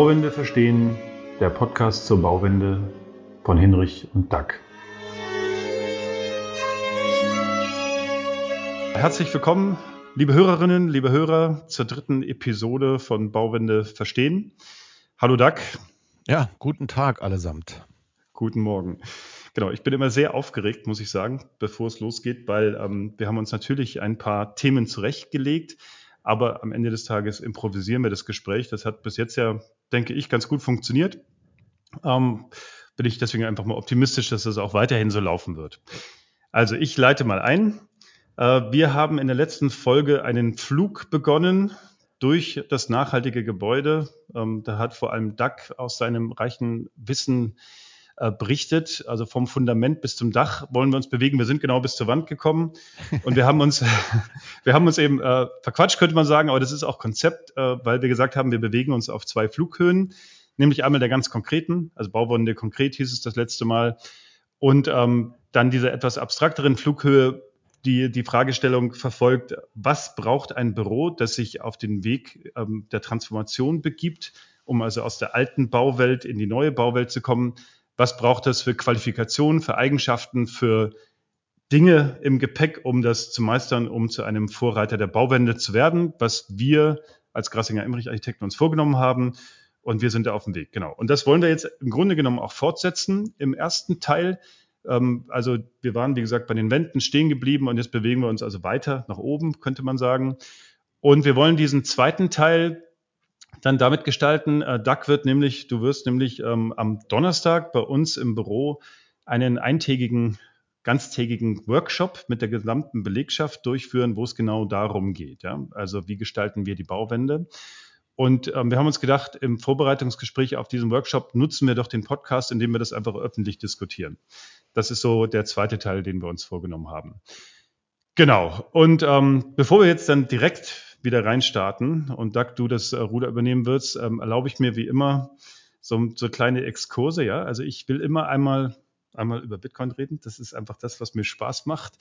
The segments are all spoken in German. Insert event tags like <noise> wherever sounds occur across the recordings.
Bauwende verstehen, der Podcast zur Bauwende von Hinrich und Dack. Herzlich willkommen, liebe Hörerinnen, liebe Hörer, zur dritten Episode von Bauwende verstehen. Hallo Dack. Ja, guten Tag allesamt. Guten Morgen. Genau, ich bin immer sehr aufgeregt, muss ich sagen, bevor es losgeht, weil ähm, wir haben uns natürlich ein paar Themen zurechtgelegt, aber am Ende des Tages improvisieren wir das Gespräch. Das hat bis jetzt ja, denke ich, ganz gut funktioniert. Ähm, bin ich deswegen einfach mal optimistisch, dass das auch weiterhin so laufen wird. Also ich leite mal ein. Äh, wir haben in der letzten Folge einen Flug begonnen durch das nachhaltige Gebäude. Ähm, da hat vor allem Duck aus seinem reichen Wissen äh, berichtet. Also vom Fundament bis zum Dach wollen wir uns bewegen. Wir sind genau bis zur Wand gekommen und wir haben uns, <laughs> wir haben uns eben äh, verquatscht, könnte man sagen, aber das ist auch Konzept, äh, weil wir gesagt haben, wir bewegen uns auf zwei Flughöhen, nämlich einmal der ganz konkreten, also Bauwunde konkret hieß es das letzte Mal, und ähm, dann dieser etwas abstrakteren Flughöhe, die die Fragestellung verfolgt, was braucht ein Büro, das sich auf den Weg ähm, der Transformation begibt, um also aus der alten Bauwelt in die neue Bauwelt zu kommen? Was braucht es für Qualifikationen, für Eigenschaften, für Dinge im Gepäck, um das zu meistern, um zu einem Vorreiter der Bauwende zu werden, was wir als Grassinger Emmerich Architekten uns vorgenommen haben. Und wir sind da auf dem Weg, genau. Und das wollen wir jetzt im Grunde genommen auch fortsetzen im ersten Teil. Ähm, also wir waren, wie gesagt, bei den Wänden stehen geblieben und jetzt bewegen wir uns also weiter nach oben, könnte man sagen. Und wir wollen diesen zweiten Teil dann damit gestalten. Äh, Doug wird nämlich, du wirst nämlich ähm, am Donnerstag bei uns im Büro einen eintägigen, ganztägigen Workshop mit der gesamten Belegschaft durchführen, wo es genau darum geht. Ja? Also wie gestalten wir die Bauwände? Und ähm, wir haben uns gedacht, im Vorbereitungsgespräch auf diesen Workshop nutzen wir doch den Podcast, indem wir das einfach öffentlich diskutieren. Das ist so der zweite Teil, den wir uns vorgenommen haben. Genau. Und ähm, bevor wir jetzt dann direkt wieder reinstarten und Doug, du das äh, Ruder übernehmen wirst, ähm, erlaube ich mir wie immer so, so kleine Exkurse. Ja, also ich will immer einmal einmal über Bitcoin reden. Das ist einfach das, was mir Spaß macht.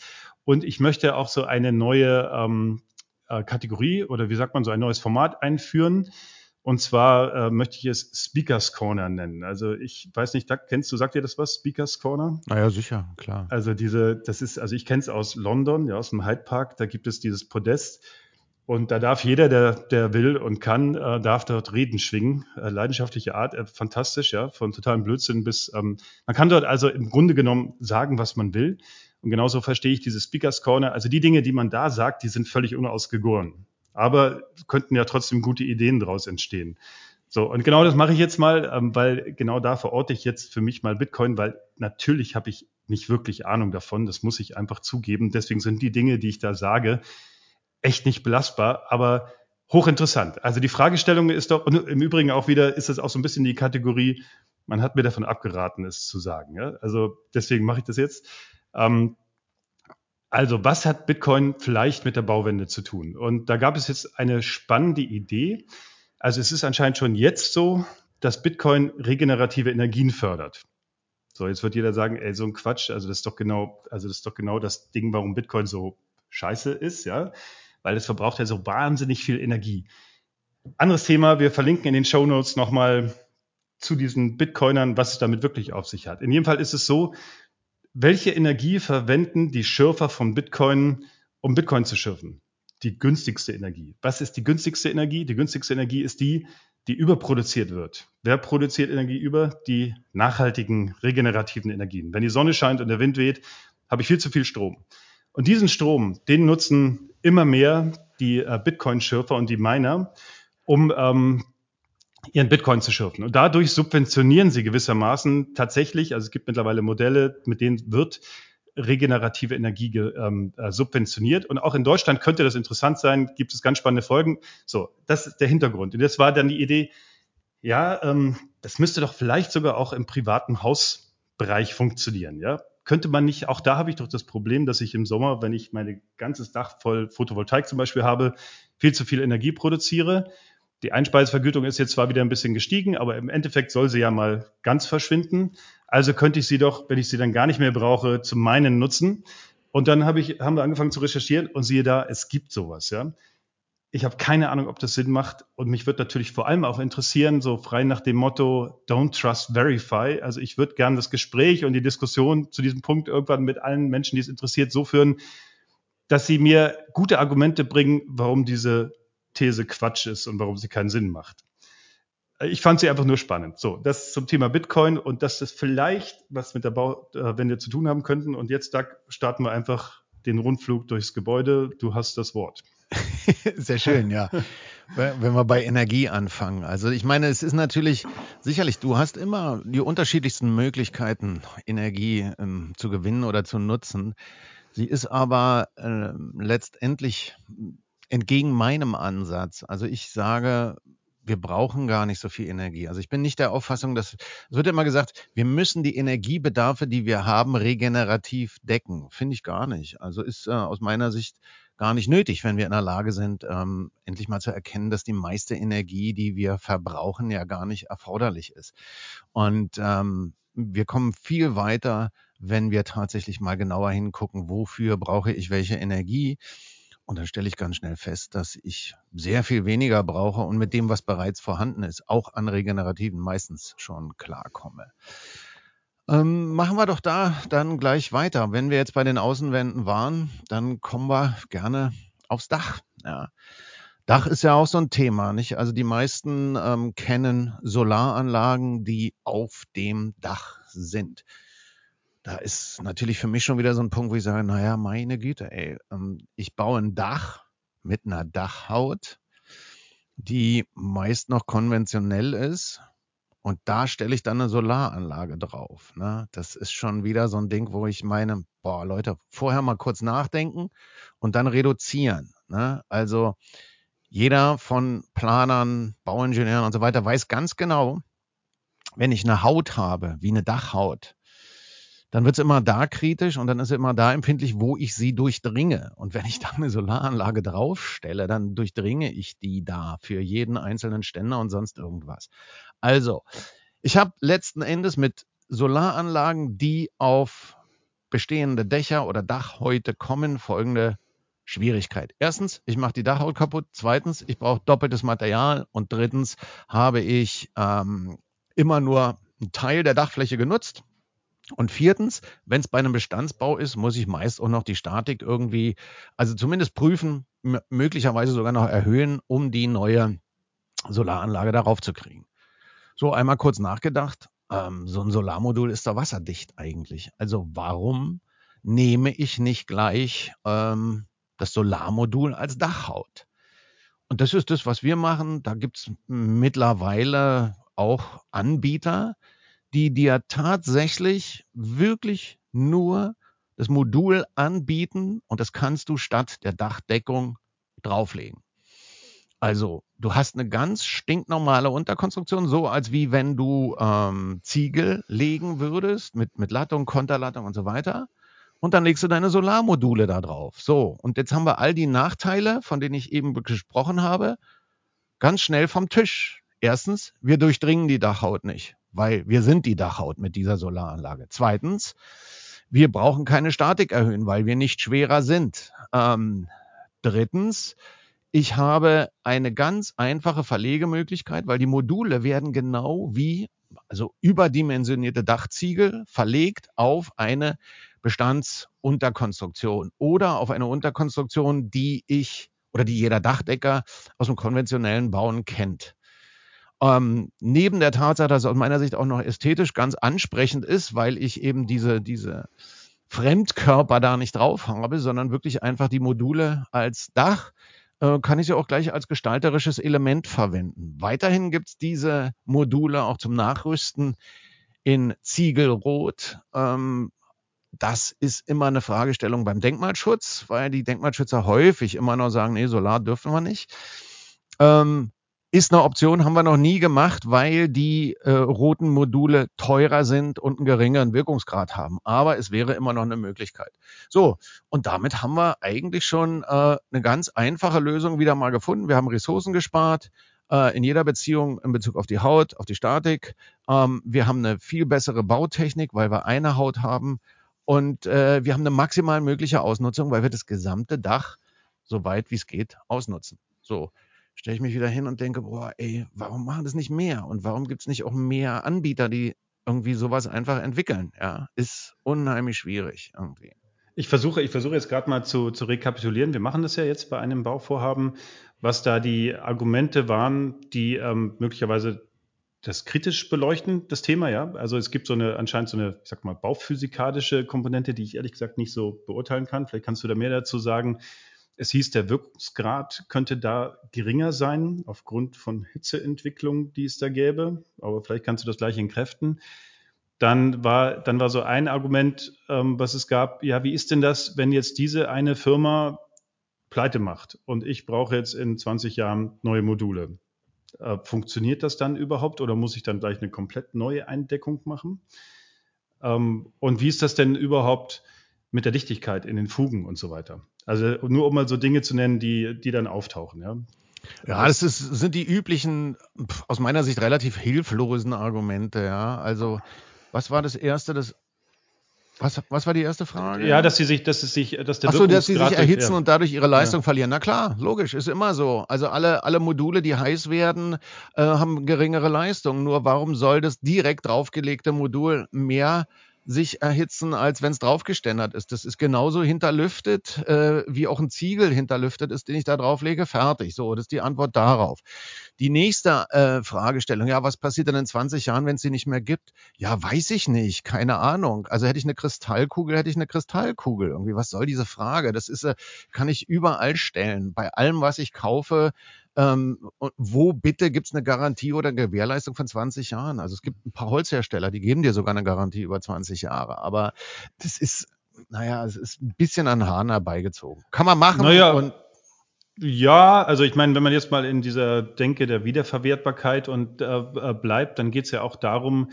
Und ich möchte auch so eine neue ähm, äh, Kategorie oder wie sagt man so ein neues Format einführen. Und zwar äh, möchte ich es Speakers Corner nennen. Also ich weiß nicht, Doug, kennst du, sagt dir das was, Speakers Corner? Naja, sicher, klar. Also diese, das ist, also ich kenne es aus London, ja, aus dem Hyde Park, da gibt es dieses Podest und da darf jeder, der, der will und kann, äh, darf dort Reden schwingen. Äh, leidenschaftliche Art, äh, fantastisch, ja, von totalen Blödsinn bis, ähm, man kann dort also im Grunde genommen sagen, was man will. Und genauso verstehe ich diese Speakers Corner. Also die Dinge, die man da sagt, die sind völlig unausgegoren. Aber könnten ja trotzdem gute Ideen daraus entstehen. So, und genau das mache ich jetzt mal, ähm, weil genau da verorte ich jetzt für mich mal Bitcoin, weil natürlich habe ich nicht wirklich Ahnung davon. Das muss ich einfach zugeben. Deswegen sind die Dinge, die ich da sage, echt nicht belastbar, aber hochinteressant. Also die Fragestellung ist doch, und im Übrigen auch wieder, ist das auch so ein bisschen die Kategorie, man hat mir davon abgeraten, es zu sagen. Ja? Also deswegen mache ich das jetzt. Ähm, also was hat Bitcoin vielleicht mit der Bauwende zu tun? Und da gab es jetzt eine spannende Idee. Also es ist anscheinend schon jetzt so, dass Bitcoin regenerative Energien fördert. So, jetzt wird jeder sagen, ey, so ein Quatsch, also das ist doch genau, also das ist doch genau das Ding, warum Bitcoin so scheiße ist, ja weil es verbraucht ja so wahnsinnig viel Energie. Anderes Thema, wir verlinken in den Show Notes nochmal zu diesen Bitcoinern, was es damit wirklich auf sich hat. In jedem Fall ist es so, welche Energie verwenden die Schürfer von Bitcoin, um Bitcoin zu schürfen? Die günstigste Energie. Was ist die günstigste Energie? Die günstigste Energie ist die, die überproduziert wird. Wer produziert Energie über? Die nachhaltigen, regenerativen Energien. Wenn die Sonne scheint und der Wind weht, habe ich viel zu viel Strom. Und diesen Strom, den nutzen immer mehr die äh, Bitcoin-Schürfer und die Miner, um ähm, ihren Bitcoin zu schürfen. Und dadurch subventionieren sie gewissermaßen tatsächlich, also es gibt mittlerweile Modelle, mit denen wird regenerative Energie ähm, äh, subventioniert. Und auch in Deutschland könnte das interessant sein, gibt es ganz spannende Folgen. So, das ist der Hintergrund. Und das war dann die Idee, ja, ähm, das müsste doch vielleicht sogar auch im privaten Hausbereich funktionieren. Ja, könnte man nicht, auch da habe ich doch das Problem, dass ich im Sommer, wenn ich mein ganzes Dach voll Photovoltaik zum Beispiel habe, viel zu viel Energie produziere. Die Einspeisevergütung ist jetzt zwar wieder ein bisschen gestiegen, aber im Endeffekt soll sie ja mal ganz verschwinden. Also könnte ich sie doch, wenn ich sie dann gar nicht mehr brauche, zum meinen nutzen. Und dann habe ich, haben wir angefangen zu recherchieren und siehe da, es gibt sowas, ja. Ich habe keine Ahnung, ob das Sinn macht. Und mich wird natürlich vor allem auch interessieren, so frei nach dem Motto Don't Trust Verify. Also ich würde gerne das Gespräch und die Diskussion zu diesem Punkt irgendwann mit allen Menschen, die es interessiert, so führen, dass sie mir gute Argumente bringen, warum diese These Quatsch ist und warum sie keinen Sinn macht. Ich fand sie einfach nur spannend. So, das zum Thema Bitcoin und dass das vielleicht was mit der Bauwende zu tun haben könnten. Und jetzt, Doug, starten wir einfach den Rundflug durchs Gebäude. Du hast das Wort. <laughs> Sehr schön, ja. Wenn wir bei Energie anfangen. Also ich meine, es ist natürlich sicherlich, du hast immer die unterschiedlichsten Möglichkeiten, Energie ähm, zu gewinnen oder zu nutzen. Sie ist aber äh, letztendlich entgegen meinem Ansatz. Also ich sage, wir brauchen gar nicht so viel Energie. Also ich bin nicht der Auffassung, dass es wird immer gesagt, wir müssen die Energiebedarfe, die wir haben, regenerativ decken. Finde ich gar nicht. Also ist äh, aus meiner Sicht gar nicht nötig, wenn wir in der Lage sind, ähm, endlich mal zu erkennen, dass die meiste Energie, die wir verbrauchen, ja gar nicht erforderlich ist. Und ähm, wir kommen viel weiter, wenn wir tatsächlich mal genauer hingucken, wofür brauche ich welche Energie. Und dann stelle ich ganz schnell fest, dass ich sehr viel weniger brauche und mit dem, was bereits vorhanden ist, auch an Regenerativen meistens schon klarkomme. Ähm, machen wir doch da dann gleich weiter. Wenn wir jetzt bei den Außenwänden waren, dann kommen wir gerne aufs Dach. Ja. Dach ist ja auch so ein Thema, nicht? Also die meisten ähm, kennen Solaranlagen, die auf dem Dach sind. Da ist natürlich für mich schon wieder so ein Punkt, wo ich sage, naja, meine Güte, ey, ähm, ich baue ein Dach mit einer Dachhaut, die meist noch konventionell ist, und da stelle ich dann eine Solaranlage drauf. Ne? Das ist schon wieder so ein Ding, wo ich meine, boah, Leute, vorher mal kurz nachdenken und dann reduzieren. Ne? Also jeder von Planern, Bauingenieuren und so weiter weiß ganz genau, wenn ich eine Haut habe, wie eine Dachhaut, dann wird es immer da kritisch und dann ist es immer da empfindlich, wo ich sie durchdringe. Und wenn ich da eine Solaranlage draufstelle, dann durchdringe ich die da für jeden einzelnen Ständer und sonst irgendwas. Also, ich habe letzten Endes mit Solaranlagen, die auf bestehende Dächer oder Dachhäute kommen, folgende Schwierigkeit. Erstens, ich mache die Dachhaut kaputt. Zweitens, ich brauche doppeltes Material. Und drittens habe ich ähm, immer nur einen Teil der Dachfläche genutzt und viertens, wenn es bei einem Bestandsbau ist, muss ich meist auch noch die Statik irgendwie, also zumindest prüfen, möglicherweise sogar noch erhöhen, um die neue Solaranlage darauf zu kriegen. So, einmal kurz nachgedacht. Ähm, so ein Solarmodul ist doch wasserdicht eigentlich. Also warum nehme ich nicht gleich ähm, das Solarmodul als Dachhaut? Und das ist das, was wir machen. Da gibt es mittlerweile auch Anbieter, die dir tatsächlich wirklich nur das Modul anbieten und das kannst du statt der Dachdeckung drauflegen. Also du hast eine ganz stinknormale Unterkonstruktion, so als wie wenn du ähm, Ziegel legen würdest mit, mit Lattung, Konterlattung und so weiter. Und dann legst du deine Solarmodule da drauf. So, und jetzt haben wir all die Nachteile, von denen ich eben gesprochen habe, ganz schnell vom Tisch. Erstens, wir durchdringen die Dachhaut nicht weil wir sind die Dachhaut mit dieser Solaranlage. Zweitens, wir brauchen keine Statik erhöhen, weil wir nicht schwerer sind. Ähm, drittens, ich habe eine ganz einfache Verlegemöglichkeit, weil die Module werden genau wie, also überdimensionierte Dachziegel verlegt auf eine Bestandsunterkonstruktion oder auf eine Unterkonstruktion, die ich oder die jeder Dachdecker aus dem konventionellen Bauen kennt. Ähm, neben der Tatsache, dass es aus meiner Sicht auch noch ästhetisch ganz ansprechend ist, weil ich eben diese, diese Fremdkörper da nicht drauf habe, sondern wirklich einfach die Module als Dach, äh, kann ich sie auch gleich als gestalterisches Element verwenden. Weiterhin gibt's diese Module auch zum Nachrüsten in Ziegelrot. Ähm, das ist immer eine Fragestellung beim Denkmalschutz, weil die Denkmalschützer häufig immer noch sagen, nee, Solar dürfen wir nicht. Ähm, ist eine Option, haben wir noch nie gemacht, weil die äh, roten Module teurer sind und einen geringeren Wirkungsgrad haben. Aber es wäre immer noch eine Möglichkeit. So, und damit haben wir eigentlich schon äh, eine ganz einfache Lösung wieder mal gefunden. Wir haben Ressourcen gespart äh, in jeder Beziehung in Bezug auf die Haut, auf die Statik. Ähm, wir haben eine viel bessere Bautechnik, weil wir eine Haut haben. Und äh, wir haben eine maximal mögliche Ausnutzung, weil wir das gesamte Dach so weit wie es geht ausnutzen. So stelle ich mich wieder hin und denke, boah, ey, warum machen das nicht mehr? Und warum gibt es nicht auch mehr Anbieter, die irgendwie sowas einfach entwickeln? Ja, ist unheimlich schwierig irgendwie. Ich versuche, ich versuche jetzt gerade mal zu, zu rekapitulieren. Wir machen das ja jetzt bei einem Bauvorhaben, was da die Argumente waren, die ähm, möglicherweise das kritisch beleuchten, das Thema, ja. Also es gibt so eine, anscheinend so eine, ich sag mal, bauphysikalische Komponente, die ich ehrlich gesagt nicht so beurteilen kann. Vielleicht kannst du da mehr dazu sagen. Es hieß, der Wirkungsgrad könnte da geringer sein, aufgrund von Hitzeentwicklung, die es da gäbe. Aber vielleicht kannst du das gleich entkräften. Dann war, dann war so ein Argument, ähm, was es gab, ja, wie ist denn das, wenn jetzt diese eine Firma pleite macht und ich brauche jetzt in 20 Jahren neue Module? Äh, funktioniert das dann überhaupt oder muss ich dann gleich eine komplett neue Eindeckung machen? Ähm, und wie ist das denn überhaupt mit der Dichtigkeit in den Fugen und so weiter? Also nur um mal so Dinge zu nennen, die, die dann auftauchen, ja. Ja, das ist, sind die üblichen, aus meiner Sicht relativ hilflosen Argumente, ja. Also, was war das erste, das was, was war die erste Frage? Ja, dass sie sich, dass es sich, dass der Ach so, dass sie sich erhitzen ja. und dadurch ihre Leistung ja. verlieren. Na klar, logisch, ist immer so. Also alle, alle Module, die heiß werden, äh, haben geringere Leistung. Nur warum soll das direkt draufgelegte Modul mehr sich erhitzen, als wenn es draufgeständert ist. Das ist genauso hinterlüftet, äh, wie auch ein Ziegel hinterlüftet ist, den ich da drauflege, fertig. So, das ist die Antwort darauf. Die nächste äh, Fragestellung, ja, was passiert denn in 20 Jahren, wenn es sie nicht mehr gibt? Ja, weiß ich nicht, keine Ahnung. Also hätte ich eine Kristallkugel, hätte ich eine Kristallkugel. Irgendwie, was soll diese Frage? Das ist, äh, kann ich überall stellen. Bei allem, was ich kaufe, ähm, wo bitte gibt es eine Garantie oder Gewährleistung von 20 Jahren? Also es gibt ein paar Holzhersteller, die geben dir sogar eine Garantie über 20 Jahre. Aber das ist, naja, es ist ein bisschen an Hahn herbeigezogen. Kann man machen. Naja, und ja, also ich meine, wenn man jetzt mal in dieser Denke der Wiederverwertbarkeit und äh, äh bleibt, dann geht es ja auch darum,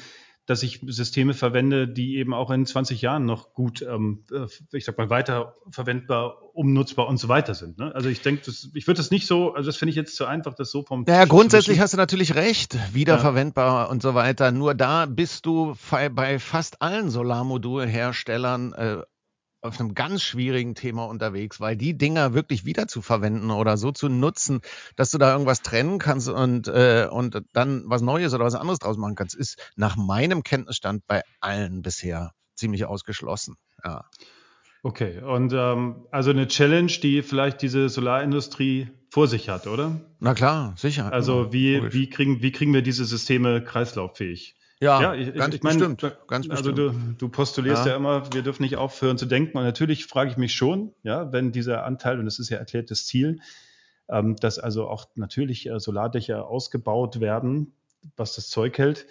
dass ich Systeme verwende, die eben auch in 20 Jahren noch gut, ähm, äh, ich sag mal, weiterverwendbar, umnutzbar und so weiter sind. Ne? Also ich denke, ich würde das nicht so, also das finde ich jetzt zu einfach, das so vom. Ja, grundsätzlich hast du natürlich recht, wiederverwendbar ja. und so weiter. Nur da bist du bei fast allen Solarmodulherstellern äh, auf einem ganz schwierigen Thema unterwegs, weil die Dinger wirklich wiederzuverwenden oder so zu nutzen, dass du da irgendwas trennen kannst und, äh, und dann was Neues oder was anderes draus machen kannst, ist nach meinem Kenntnisstand bei allen bisher ziemlich ausgeschlossen. Ja. Okay, und ähm, also eine Challenge, die vielleicht diese Solarindustrie vor sich hat, oder? Na klar, sicher. Also wie, wie, kriegen, wie kriegen wir diese Systeme kreislauffähig? Ja, ja ich, ganz ich mein, bestimmt. Ganz also bestimmt. du, du postulierst ja. ja. immer, wir dürfen nicht aufhören zu denken. Und natürlich frage ich mich schon, ja, wenn dieser Anteil, und das ist ja erklärtes Ziel, ähm, dass also auch natürlich äh, Solardächer ausgebaut werden, was das Zeug hält.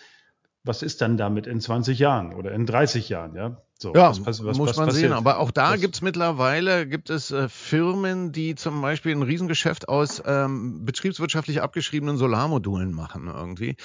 Was ist dann damit in 20 Jahren oder in 30 Jahren? Ja, so, ja, was, was, muss was man passiert? sehen. Aber auch da gibt es mittlerweile gibt es äh, Firmen, die zum Beispiel ein Riesengeschäft aus ähm, betriebswirtschaftlich abgeschriebenen Solarmodulen machen irgendwie.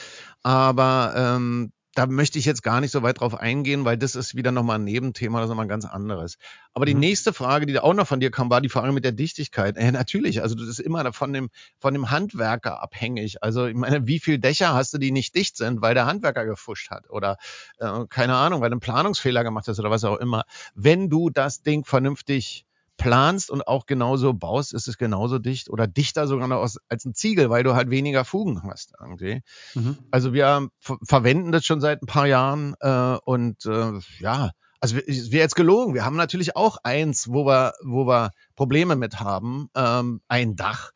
Aber ähm, da möchte ich jetzt gar nicht so weit drauf eingehen, weil das ist wieder nochmal ein Nebenthema, das ist nochmal ein ganz anderes. Aber die mhm. nächste Frage, die auch noch von dir kam, war die Frage mit der Dichtigkeit. Äh, natürlich, also das ist immer von dem, von dem Handwerker abhängig. Also ich meine, wie viele Dächer hast du, die nicht dicht sind, weil der Handwerker gefuscht hat oder äh, keine Ahnung, weil du einen Planungsfehler gemacht hast oder was auch immer. Wenn du das Ding vernünftig planst und auch genauso baust, ist es genauso dicht oder dichter sogar noch als, als ein Ziegel, weil du halt weniger Fugen hast irgendwie. Mhm. Also wir verwenden das schon seit ein paar Jahren äh, und äh, ja, also es wäre jetzt gelogen. Wir haben natürlich auch eins, wo wir, wo wir Probleme mit haben, ähm, ein Dach.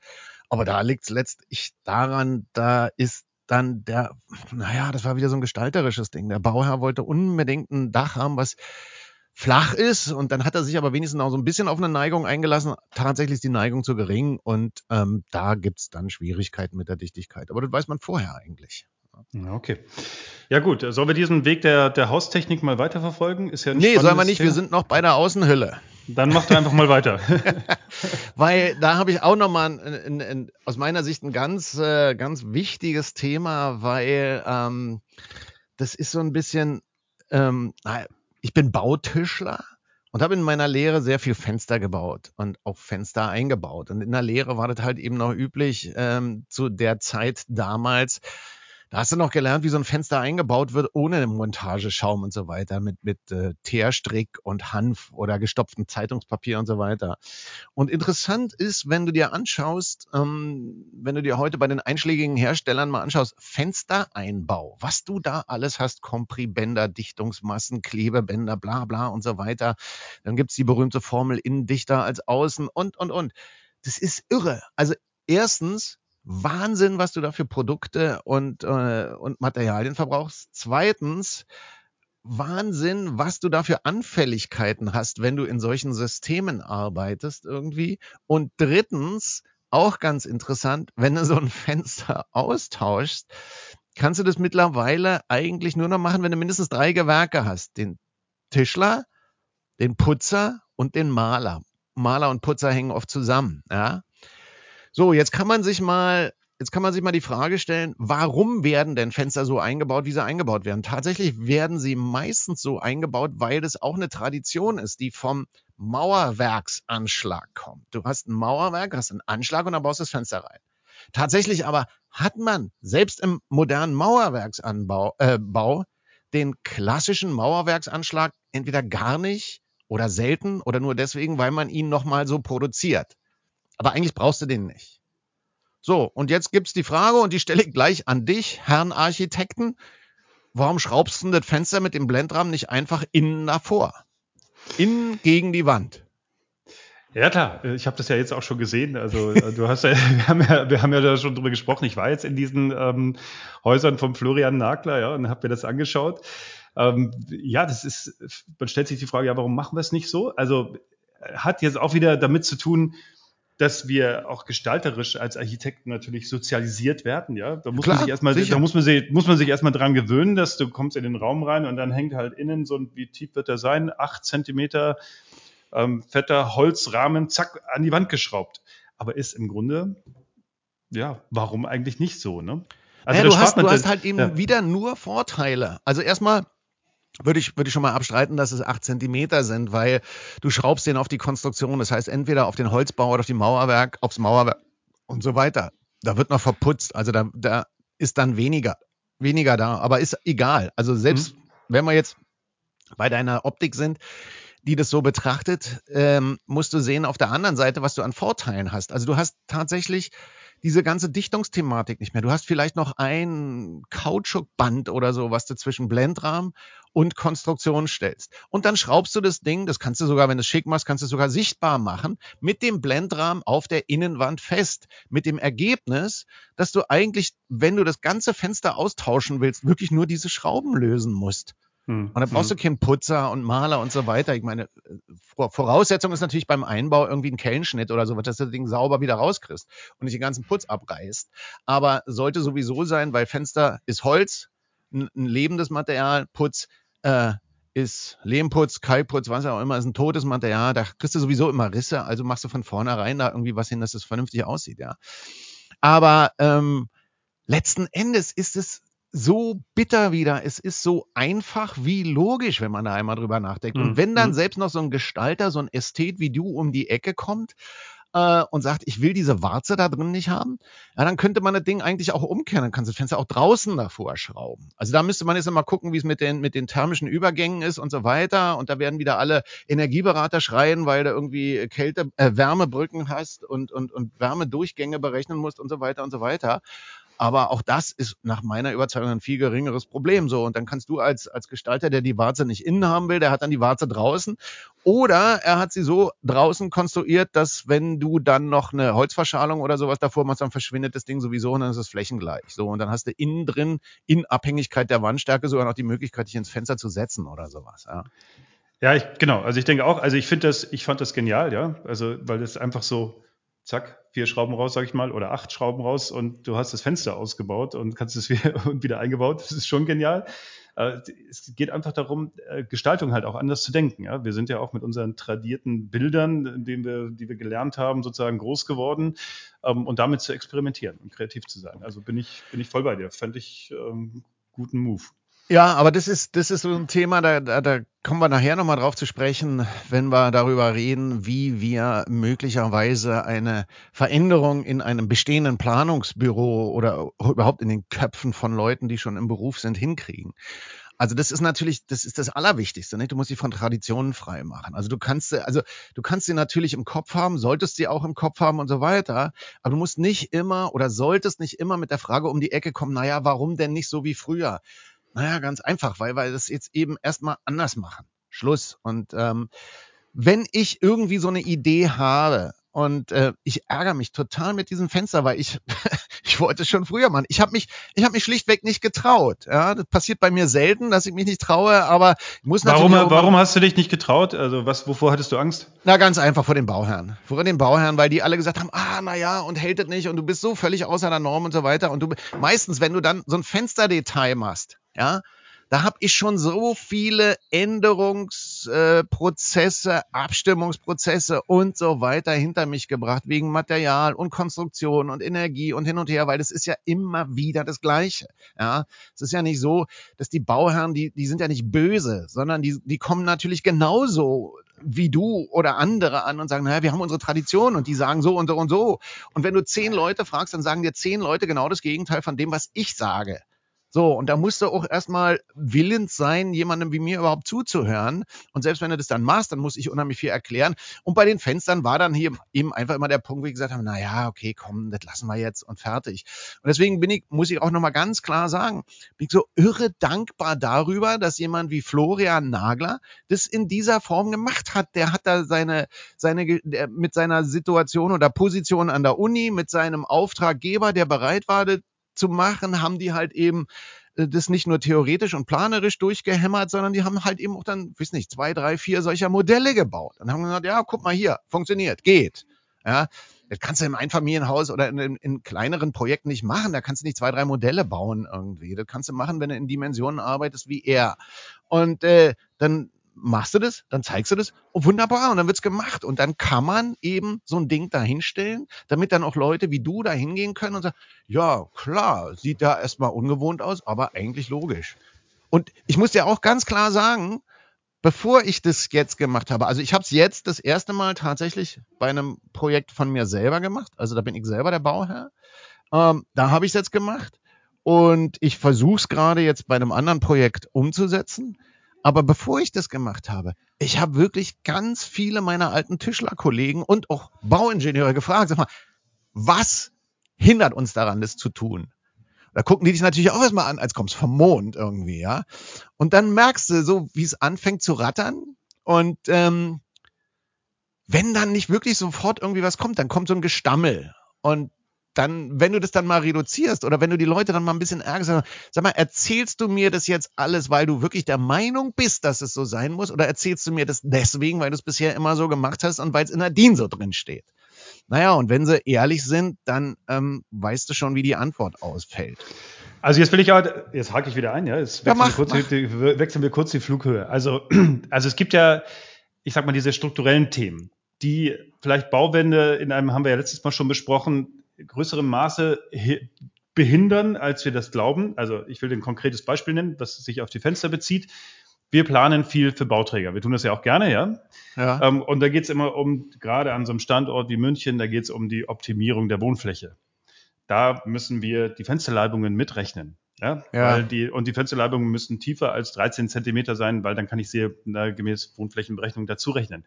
Aber da liegt es letztlich daran, da ist dann der, naja, das war wieder so ein gestalterisches Ding. Der Bauherr wollte unbedingt ein Dach haben, was flach ist und dann hat er sich aber wenigstens auch so ein bisschen auf eine Neigung eingelassen. Tatsächlich ist die Neigung zu gering und ähm, da gibt's dann Schwierigkeiten mit der Dichtigkeit. Aber das weiß man vorher eigentlich. Okay. Ja gut, sollen wir diesen Weg der, der Haustechnik mal weiterverfolgen? Ist ja Nee, sollen wir nicht, Thema. wir sind noch bei der Außenhülle. Dann mach doch einfach mal weiter. <laughs> <laughs> Weil da habe ich auch nochmal ein, ein, ein, aus meiner Sicht ein ganz, äh, ganz wichtiges Thema, weil ähm, das ist so ein bisschen, ähm, ich bin Bautischler und habe in meiner Lehre sehr viel Fenster gebaut und auch Fenster eingebaut. Und in der Lehre war das halt eben noch üblich ähm, zu der Zeit damals, Da hast du noch gelernt, wie so ein Fenster eingebaut wird, ohne Montageschaum und so weiter, mit, mit äh, Teerstrick und Hanf oder gestopftem Zeitungspapier und so weiter. Und interessant ist, wenn du dir anschaust, ähm, wenn du dir heute bei den einschlägigen Herstellern mal anschaust, Fenstereinbau, was du da alles hast, Kompribänder, Dichtungsmassen, Klebebänder, bla bla und so weiter. Dann gibt's die berühmte Formel innen dichter als außen und, und, und. Das ist irre. Also erstens, Wahnsinn, was du da für Produkte und, äh, und Materialien verbrauchst. Zweitens, Wahnsinn, was du da für Anfälligkeiten hast, wenn du in solchen Systemen arbeitest irgendwie. Und drittens, auch ganz interessant, wenn du so ein <laughs> Fenster austauschst, kannst du das mittlerweile eigentlich nur noch machen, wenn du mindestens drei Gewerke hast. Den Tischler, den Putzer und den Maler. Maler und Putzer hängen oft zusammen, ja. So, jetzt kann man sich mal Jetzt kann man sich mal die Frage stellen, warum werden denn Fenster so eingebaut, wie sie eingebaut werden? Tatsächlich werden sie meistens so eingebaut, weil es auch eine Tradition ist, die vom Mauerwerksanschlag kommt. Du hast ein Mauerwerk, hast einen Anschlag und dann baust du das Fenster rein. Tatsächlich aber hat man selbst im modernen Mauerwerksanbau äh, Bau, den klassischen Mauerwerksanschlag entweder gar nicht oder selten oder nur deswegen, weil man ihn nochmal so produziert. Aber eigentlich brauchst du den nicht. So, und jetzt gibt's die Frage, und die stelle ich gleich an dich, Herrn Architekten. Warum schraubst du das Fenster mit dem Blendrahmen nicht einfach innen davor? Innen gegen die Wand. Ja klar, ich habe das ja jetzt auch schon gesehen. Also äh, du hast ja <laughs> wir, haben ja, wir haben ja da schon drüber gesprochen. Ich war jetzt in diesen ähm, Häusern von Florian Nagler, ja, und habe mir das angeschaut. Ähm, ja, das ist, man stellt sich die Frage, ja, warum machen wir es nicht so? Also hat jetzt auch wieder damit zu tun, dass wir auch gestalterisch als Architekten natürlich sozialisiert werden, ja. Da muss Klar, man sich erstmal, da muss man sich, muss man sich erstmal dran gewöhnen, dass du kommst in den Raum rein und dann hängt halt innen so ein, wie tief wird der sein? Acht Zentimeter ähm, fetter Holzrahmen, zack, an die Wand geschraubt. Aber ist im Grunde, ja, warum eigentlich nicht so, ne? Also naja, du, hast, du hast halt eben ja. wieder nur Vorteile. Also erstmal, würde ich, würde ich schon mal abstreiten, dass es acht Zentimeter sind, weil du schraubst den auf die Konstruktion. Das heißt, entweder auf den Holzbau oder auf die Mauerwerk, aufs Mauerwerk und so weiter. Da wird noch verputzt. Also da, da ist dann weniger, weniger da. Aber ist egal. Also selbst mhm. wenn wir jetzt bei deiner Optik sind, die das so betrachtet, ähm, musst du sehen auf der anderen Seite, was du an Vorteilen hast. Also du hast tatsächlich diese ganze Dichtungsthematik nicht mehr. Du hast vielleicht noch ein Kautschukband oder so, was du zwischen Blendrahmen und Konstruktion stellst. Und dann schraubst du das Ding, das kannst du sogar, wenn du es schick machst, kannst du sogar sichtbar machen, mit dem Blendrahmen auf der Innenwand fest. Mit dem Ergebnis, dass du eigentlich, wenn du das ganze Fenster austauschen willst, wirklich nur diese Schrauben lösen musst. Hm. Und dann brauchst hm. du keinen Putzer und Maler und so weiter. Ich meine, Voraussetzung ist natürlich beim Einbau irgendwie ein Kellenschnitt oder so, dass du das Ding sauber wieder rauskriegst und nicht den ganzen Putz abreißt. Aber sollte sowieso sein, weil Fenster ist Holz, ein, ein lebendes Material, Putz äh, ist Lehmputz, Kalkputz, was auch immer, ist ein totes Material. Da kriegst du sowieso immer Risse, also machst du von vornherein da irgendwie was hin, dass es vernünftig aussieht, ja. Aber ähm, letzten Endes ist es so bitter wieder. Es ist so einfach wie logisch, wenn man da einmal drüber nachdenkt. Und mhm. wenn dann mhm. selbst noch so ein Gestalter, so ein Ästhet wie du um die Ecke kommt äh, und sagt, ich will diese Warze da drin nicht haben, ja, dann könnte man das Ding eigentlich auch umkehren. Dann kannst du das Fenster auch draußen davor schrauben. Also da müsste man jetzt mal gucken, wie es mit den, mit den thermischen Übergängen ist und so weiter. Und da werden wieder alle Energieberater schreien, weil du irgendwie Kälte, äh, Wärmebrücken hast und, und, und Wärmedurchgänge berechnen musst und so weiter und so weiter. Aber auch das ist nach meiner Überzeugung ein viel geringeres Problem. So, und dann kannst du als, als Gestalter, der die Warze nicht innen haben will, der hat dann die Warze draußen. Oder er hat sie so draußen konstruiert, dass wenn du dann noch eine Holzverschalung oder sowas davor machst, dann verschwindet das Ding sowieso und dann ist es flächengleich. So, und dann hast du innen drin, in Abhängigkeit der Wandstärke, sogar noch die Möglichkeit, dich ins Fenster zu setzen oder sowas. Ja. Ja, ich, genau. Also ich denke auch, also ich finde das, ich fand das genial, ja. Also, weil das einfach so, zack, vier Schrauben raus, sag ich mal, oder acht Schrauben raus und du hast das Fenster ausgebaut und kannst es <laughs> wieder, eingebaut. Das ist schon genial. Äh, es geht einfach darum, äh, Gestaltung halt auch anders zu denken. Wir sind ja auch mit unseren tradierten Bildern, die wir gelernt haben, sozusagen groß geworden ähm, und damit zu experimentieren und kreativ zu sein. Also bin ich, bin ich voll bei dir. Fände ich ähm, guten Move. Ja, aber das ist, das ist so ein Thema, da, da, da kommen wir nachher nochmal drauf zu sprechen, wenn wir darüber reden, wie wir möglicherweise eine Veränderung in einem bestehenden Planungsbüro oder überhaupt in den Köpfen von Leuten, die schon im Beruf sind, hinkriegen. Also das ist natürlich, das ist das Allerwichtigste. Ne? Du musst sie von Traditionen frei machen. Also du kannst, sie, also du kannst sie natürlich im Kopf haben, solltest sie auch im Kopf haben und so weiter. Aber du musst nicht immer oder solltest nicht immer mit der Frage um die Ecke kommen, naja, warum denn nicht so wie früher? Naja, ganz einfach, weil wir das jetzt eben erstmal anders machen. Schluss. Und ähm, wenn ich irgendwie so eine Idee habe, und äh, ich ärgere mich total mit diesem Fenster, weil ich <laughs> ich wollte es schon früher machen. Ich habe mich ich habe mich schlichtweg nicht getraut. Ja, das passiert bei mir selten, dass ich mich nicht traue, aber ich muss natürlich Warum warum hast du dich nicht getraut? Also, was wovor hattest du Angst? Na, ganz einfach vor den Bauherren. Vor den Bauherren, weil die alle gesagt haben: "Ah, na ja, und hält das nicht und du bist so völlig außer der Norm und so weiter." Und du meistens, wenn du dann so ein Fensterdetail machst, ja, da habe ich schon so viele Änderungsprozesse, äh, Abstimmungsprozesse und so weiter hinter mich gebracht, wegen Material und Konstruktion und Energie und hin und her, weil das ist ja immer wieder das Gleiche. Ja, es ist ja nicht so, dass die Bauherren, die, die sind ja nicht böse, sondern die, die kommen natürlich genauso wie du oder andere an und sagen, naja, wir haben unsere Tradition und die sagen so und so und so. Und wenn du zehn Leute fragst, dann sagen dir zehn Leute genau das Gegenteil von dem, was ich sage. So, und da musst du auch erstmal willens sein, jemandem wie mir überhaupt zuzuhören. Und selbst wenn du das dann machst, dann muss ich unheimlich viel erklären. Und bei den Fenstern war dann hier eben einfach immer der Punkt, ich gesagt habe, na ja, okay, komm, das lassen wir jetzt und fertig. Und deswegen bin ich, muss ich auch nochmal ganz klar sagen, bin ich so irre dankbar darüber, dass jemand wie Florian Nagler das in dieser Form gemacht hat. Der hat da seine, seine, mit seiner Situation oder Position an der Uni, mit seinem Auftraggeber, der bereit war, zu machen, haben die halt eben äh, das nicht nur theoretisch und planerisch durchgehämmert, sondern die haben halt eben auch dann, weiß nicht, zwei, drei, vier solcher Modelle gebaut. Und haben gesagt, ja, guck mal hier, funktioniert, geht. Ja, das kannst du im Einfamilienhaus oder in, in, in, kleineren Projekten nicht machen. Da kannst du nicht zwei, drei Modelle bauen irgendwie. Das kannst du machen, wenn du in Dimensionen arbeitest wie er. Und äh, dann machst du das, dann zeigst du das und wunderbar und dann wird's gemacht und dann kann man eben so ein Ding dahinstellen, damit dann auch Leute wie du da hingehen können und sagen, ja, klar, sieht da erstmal ungewohnt aus, aber eigentlich logisch. Und ich muss dir auch ganz klar sagen, bevor ich das jetzt gemacht habe, also ich habe es jetzt das erste Mal tatsächlich bei einem Projekt von mir selber gemacht, also da bin ich selber der Bauherr, ähm, da habe ich es jetzt gemacht und ich versuche es gerade jetzt bei einem anderen Projekt umzusetzen. Aber bevor ich das gemacht habe, ich habe wirklich ganz viele meiner alten Tischlerkollegen und auch Bauingenieure gefragt, sag mal, was hindert uns daran, das zu tun? Da gucken die dich natürlich auch erstmal an, als kommst vom Mond irgendwie, ja. Und dann merkst du so, wie es anfängt zu rattern. Und ähm, wenn dann nicht wirklich sofort irgendwie was kommt, dann kommt so ein Gestammel. Und dann, wenn du das dann mal reduzierst oder wenn du die Leute dann mal ein bisschen ärgerst, sag mal, erzählst du mir das jetzt alles, weil du wirklich der Meinung bist, dass es so sein muss, oder erzählst du mir das deswegen, weil du es bisher immer so gemacht hast und weil es in der DIN so drin steht? Naja, und wenn sie ehrlich sind, dann ähm, weißt du schon, wie die Antwort ausfällt. Also jetzt will ich aber, jetzt hake ich wieder ein, ja, jetzt wechseln, ja, mach, wir, kurz die, wechseln wir kurz die Flughöhe. Also, also es gibt ja, ich sag mal, diese strukturellen Themen, die vielleicht Bauwände in einem, haben wir ja letztes Mal schon besprochen, größerem Maße behindern, als wir das glauben. Also ich will ein konkretes Beispiel nennen, das sich auf die Fenster bezieht. Wir planen viel für Bauträger. Wir tun das ja auch gerne, ja. ja. Ähm, und da geht es immer um, gerade an so einem Standort wie München, da geht es um die Optimierung der Wohnfläche. Da müssen wir die Fensterleibungen mitrechnen. Ja, ja. Weil die, und die Fensterleibungen müssen tiefer als 13 Zentimeter sein, weil dann kann ich sie gemäß Wohnflächenberechnung dazu rechnen.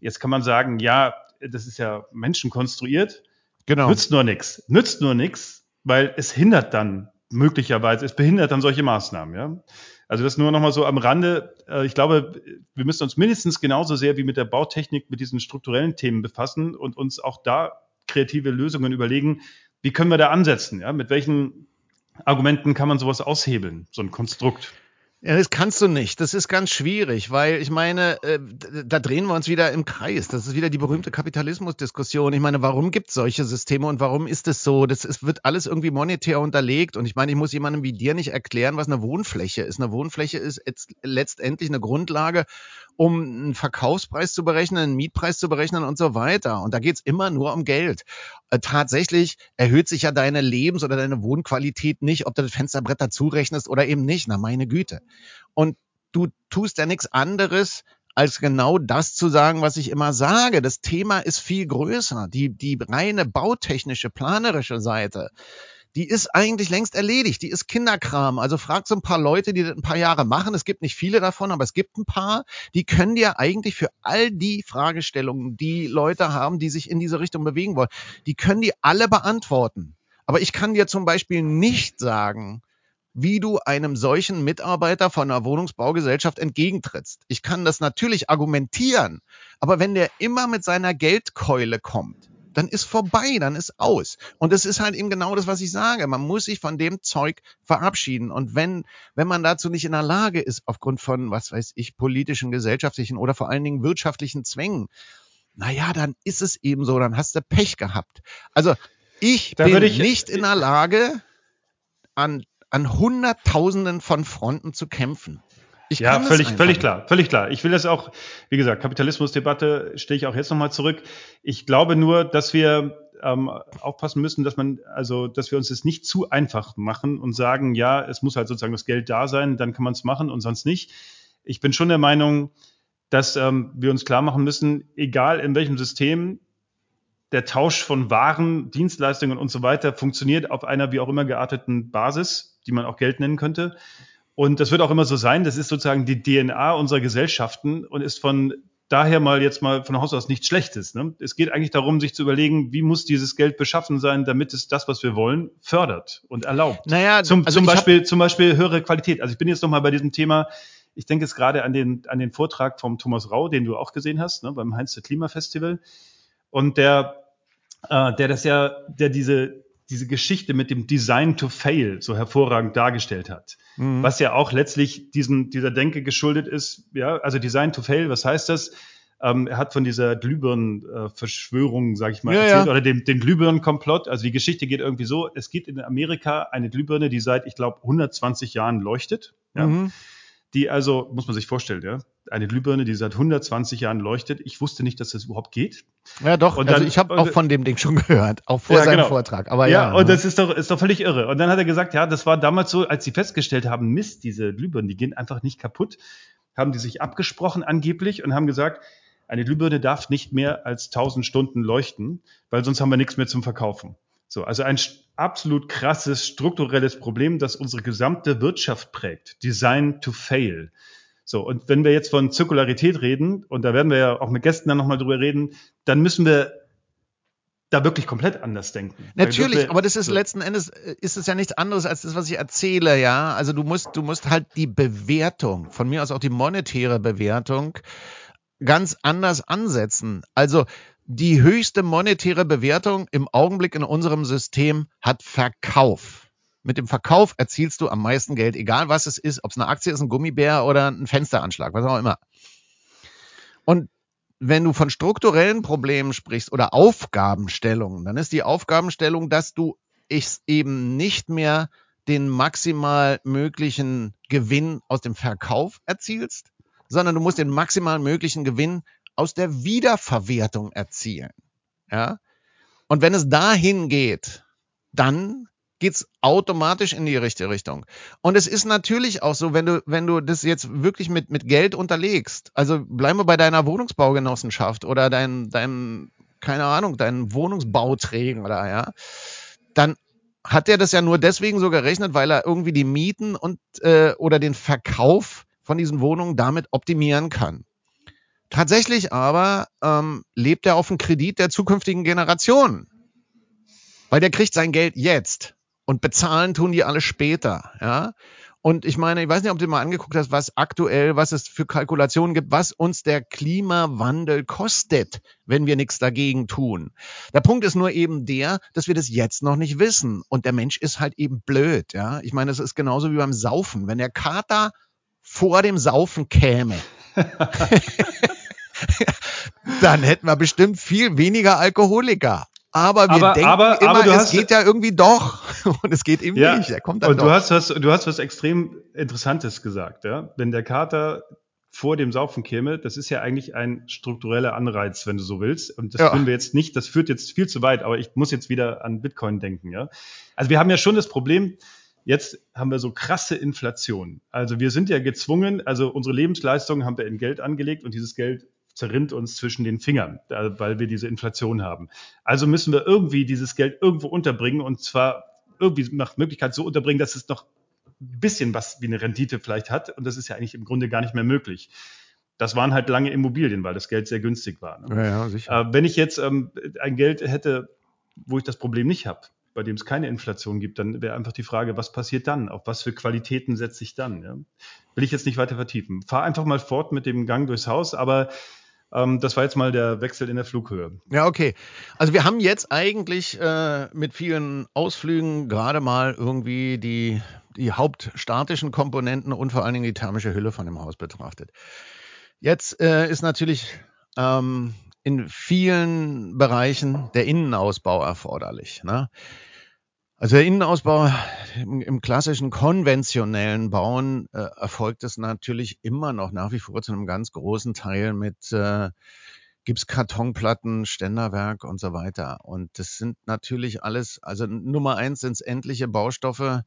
Jetzt kann man sagen, ja, das ist ja menschenkonstruiert. Genau. Nützt nur nichts. Nützt nur nichts, weil es hindert dann möglicherweise, es behindert dann solche Maßnahmen, ja. Also das nur nochmal so am Rande. Äh, ich glaube, wir müssen uns mindestens genauso sehr wie mit der Bautechnik, mit diesen strukturellen Themen befassen und uns auch da kreative Lösungen überlegen. Wie können wir da ansetzen? Ja? Mit welchen Argumenten kann man sowas aushebeln, so ein Konstrukt? Ja, das kannst du nicht. Das ist ganz schwierig, weil ich meine, äh, da drehen wir uns wieder im Kreis. Das ist wieder die berühmte Kapitalismusdiskussion. Ich meine, warum gibt es solche Systeme und warum ist es so? Das ist, wird alles irgendwie monetär unterlegt. Und ich meine, ich muss jemandem wie dir nicht erklären, was eine Wohnfläche ist. Eine Wohnfläche ist letztendlich eine Grundlage, um einen Verkaufspreis zu berechnen, einen Mietpreis zu berechnen und so weiter. Und da geht's immer nur um Geld. Äh, tatsächlich erhöht sich ja deine Lebens- oder deine Wohnqualität nicht, ob du das Fensterbrett dazu rechnest oder eben nicht. Na, meine Güte. Und du tust ja nichts anderes, als genau das zu sagen, was ich immer sage. Das Thema ist viel größer. Die, die reine bautechnische, planerische Seite die ist eigentlich längst erledigt. Die ist Kinderkram. Also frag so ein paar Leute, die das ein paar Jahre machen. Es gibt nicht viele davon, aber es gibt ein paar, die können dir eigentlich für all die Fragestellungen, die Leute haben, die sich in diese Richtung bewegen wollen, die können die alle beantworten. Aber ich kann dir zum Beispiel nicht sagen, wie du einem solchen Mitarbeiter von einer Wohnungsbaugesellschaft entgegentrittst. Ich kann das natürlich argumentieren, aber wenn der immer mit seiner Geldkeule kommt, dann ist vorbei, dann ist aus. Und das ist halt eben genau das, was ich sage. Man muss sich von dem Zeug verabschieden. Und wenn, wenn man dazu nicht in der Lage ist, aufgrund von, was weiß ich, politischen, gesellschaftlichen oder vor allen Dingen wirtschaftlichen Zwängen, naja, dann ist es eben so, dann hast du Pech gehabt. Also ich da bin ich, nicht in der Lage, an, an Hunderttausenden von Fronten zu kämpfen. Ich ja, völlig, völlig klar, völlig klar. Ich will das auch, wie gesagt, Kapitalismusdebatte stehe ich auch jetzt nochmal zurück. Ich glaube nur, dass wir ähm, aufpassen müssen, dass man, also, dass wir uns das nicht zu einfach machen und sagen, ja, es muss halt sozusagen das Geld da sein, dann kann man es machen und sonst nicht. Ich bin schon der Meinung, dass ähm, wir uns klar machen müssen, egal in welchem System, der Tausch von Waren, Dienstleistungen und so weiter funktioniert auf einer wie auch immer gearteten Basis, die man auch Geld nennen könnte. Und das wird auch immer so sein. Das ist sozusagen die DNA unserer Gesellschaften und ist von daher mal jetzt mal von Haus aus nichts Schlechtes. Ne? Es geht eigentlich darum, sich zu überlegen, wie muss dieses Geld beschaffen sein, damit es das, was wir wollen, fördert und erlaubt. Naja, zum, also zum Beispiel, zum Beispiel höhere Qualität. Also ich bin jetzt noch mal bei diesem Thema. Ich denke jetzt gerade an den, an den Vortrag vom Thomas Rau, den du auch gesehen hast, ne, beim Heinz der Klimafestival. Und der, äh, der das ja, der diese, diese Geschichte mit dem Design to Fail so hervorragend dargestellt hat. Mhm. Was ja auch letztlich diesem, dieser Denke geschuldet ist. Ja, also Design to Fail, was heißt das? Ähm, er hat von dieser Glühbirnen-Verschwörung, sage ich mal, ja, erzählt, ja. oder dem, den Glühbirnen-Komplott. Also die Geschichte geht irgendwie so, es gibt in Amerika eine Glühbirne, die seit, ich glaube, 120 Jahren leuchtet. Ja. Mhm die also, muss man sich vorstellen, ja, eine Glühbirne, die seit 120 Jahren leuchtet. Ich wusste nicht, dass das überhaupt geht. Ja, doch. Und also ich habe auch von dem Ding schon <laughs> gehört, auch vor ja, seinem genau. Vortrag. Aber ja, ja und ne? das ist doch, ist doch völlig irre. Und dann hat er gesagt, ja, das war damals so, als sie festgestellt haben, Mist, diese Glühbirnen, die gehen einfach nicht kaputt, haben die sich abgesprochen angeblich und haben gesagt, eine Glühbirne darf nicht mehr als 1000 Stunden leuchten, weil sonst haben wir nichts mehr zum Verkaufen. So, also ein absolut krasses strukturelles Problem, das unsere gesamte Wirtschaft prägt. Design to fail. So, und wenn wir jetzt von Zirkularität reden, und da werden wir ja auch mit Gästen dann nochmal drüber reden, dann müssen wir da wirklich komplett anders denken. Natürlich, aber das ist letzten Endes äh, ist es ja nichts anderes als das, was ich erzähle, ja. Also du musst, du musst halt die Bewertung, von mir aus auch die monetäre Bewertung, ganz anders ansetzen. Also die höchste monetäre Bewertung im Augenblick in unserem System hat Verkauf. Mit dem Verkauf erzielst du am meisten Geld, egal was es ist, ob es eine Aktie ist, ein Gummibär oder ein Fensteranschlag, was auch immer. Und wenn du von strukturellen Problemen sprichst oder Aufgabenstellungen, dann ist die Aufgabenstellung, dass du eben nicht mehr den maximal möglichen Gewinn aus dem Verkauf erzielst, sondern du musst den maximal möglichen Gewinn aus der Wiederverwertung erzielen. Ja? Und wenn es dahin geht, dann geht's automatisch in die richtige Richtung. Und es ist natürlich auch so, wenn du, wenn du das jetzt wirklich mit, mit Geld unterlegst, also bleiben wir bei deiner Wohnungsbaugenossenschaft oder deinem, deinem, keine Ahnung, deinen Wohnungsbauträgen oder ja, dann hat er das ja nur deswegen so gerechnet, weil er irgendwie die Mieten und äh, oder den Verkauf von diesen Wohnungen damit optimieren kann. Tatsächlich aber ähm, lebt er auf dem Kredit der zukünftigen Generationen. Weil der kriegt sein Geld jetzt und bezahlen tun die alle später. Ja? Und ich meine, ich weiß nicht, ob du mal angeguckt hast, was aktuell, was es für Kalkulationen gibt, was uns der Klimawandel kostet, wenn wir nichts dagegen tun. Der Punkt ist nur eben der, dass wir das jetzt noch nicht wissen. Und der Mensch ist halt eben blöd. Ja? Ich meine, es ist genauso wie beim Saufen. Wenn der Kater vor dem Saufen käme, <laughs> <laughs> dann hätten wir bestimmt viel weniger Alkoholiker. Aber wir aber, denken aber, immer, aber es geht ja irgendwie doch. <laughs> Und es geht eben ja, nicht. Er kommt dann und doch. du hast was, du hast was extrem Interessantes gesagt, ja. Wenn der Kater vor dem Saufen käme, das ist ja eigentlich ein struktureller Anreiz, wenn du so willst. Und das ja. führen wir jetzt nicht, das führt jetzt viel zu weit, aber ich muss jetzt wieder an Bitcoin denken, ja. Also wir haben ja schon das Problem, jetzt haben wir so krasse Inflation. Also wir sind ja gezwungen, also unsere Lebensleistungen haben wir in Geld angelegt und dieses Geld zerrinnt uns zwischen den Fingern, weil wir diese Inflation haben. Also müssen wir irgendwie dieses Geld irgendwo unterbringen und zwar irgendwie nach Möglichkeit so unterbringen, dass es noch ein bisschen was wie eine Rendite vielleicht hat. Und das ist ja eigentlich im Grunde gar nicht mehr möglich. Das waren halt lange Immobilien, weil das Geld sehr günstig war. Ne? Ja, ja, sicher. Äh, wenn ich jetzt ähm, ein Geld hätte, wo ich das Problem nicht habe, bei dem es keine Inflation gibt, dann wäre einfach die Frage, was passiert dann? Auf was für Qualitäten setze ich dann? Ja? Will ich jetzt nicht weiter vertiefen. Fahr einfach mal fort mit dem Gang durchs Haus, aber das war jetzt mal der Wechsel in der Flughöhe. Ja, okay. Also wir haben jetzt eigentlich äh, mit vielen Ausflügen gerade mal irgendwie die, die hauptstatischen Komponenten und vor allen Dingen die thermische Hülle von dem Haus betrachtet. Jetzt äh, ist natürlich ähm, in vielen Bereichen der Innenausbau erforderlich. Ne? Also der Innenausbau im, im klassischen konventionellen Bauen äh, erfolgt es natürlich immer noch nach wie vor zu einem ganz großen Teil mit äh, Gipskartonplatten, Ständerwerk und so weiter. Und das sind natürlich alles, also Nummer eins sind es endliche Baustoffe,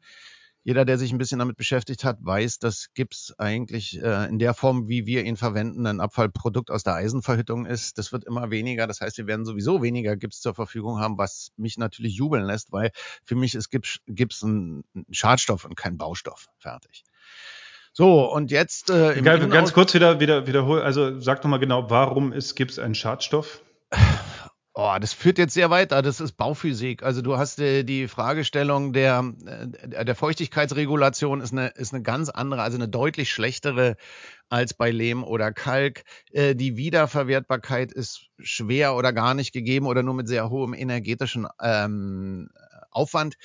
jeder, der sich ein bisschen damit beschäftigt hat, weiß, dass Gips eigentlich äh, in der Form, wie wir ihn verwenden, ein Abfallprodukt aus der Eisenverhüttung ist. Das wird immer weniger. Das heißt, wir werden sowieso weniger Gips zur Verfügung haben, was mich natürlich jubeln lässt, weil für mich ist Gips, Gips ein Schadstoff und kein Baustoff. Fertig. So, und jetzt. Äh, ganz, ganz kurz wieder, wieder wiederholen. Also sag doch mal genau, warum ist Gips ein Schadstoff? <sighs> Oh, das führt jetzt sehr weiter. Das ist Bauphysik. Also du hast äh, die Fragestellung der, äh, der Feuchtigkeitsregulation ist eine, ist eine ganz andere, also eine deutlich schlechtere als bei Lehm oder Kalk. Äh, die Wiederverwertbarkeit ist schwer oder gar nicht gegeben oder nur mit sehr hohem energetischen ähm, Aufwand.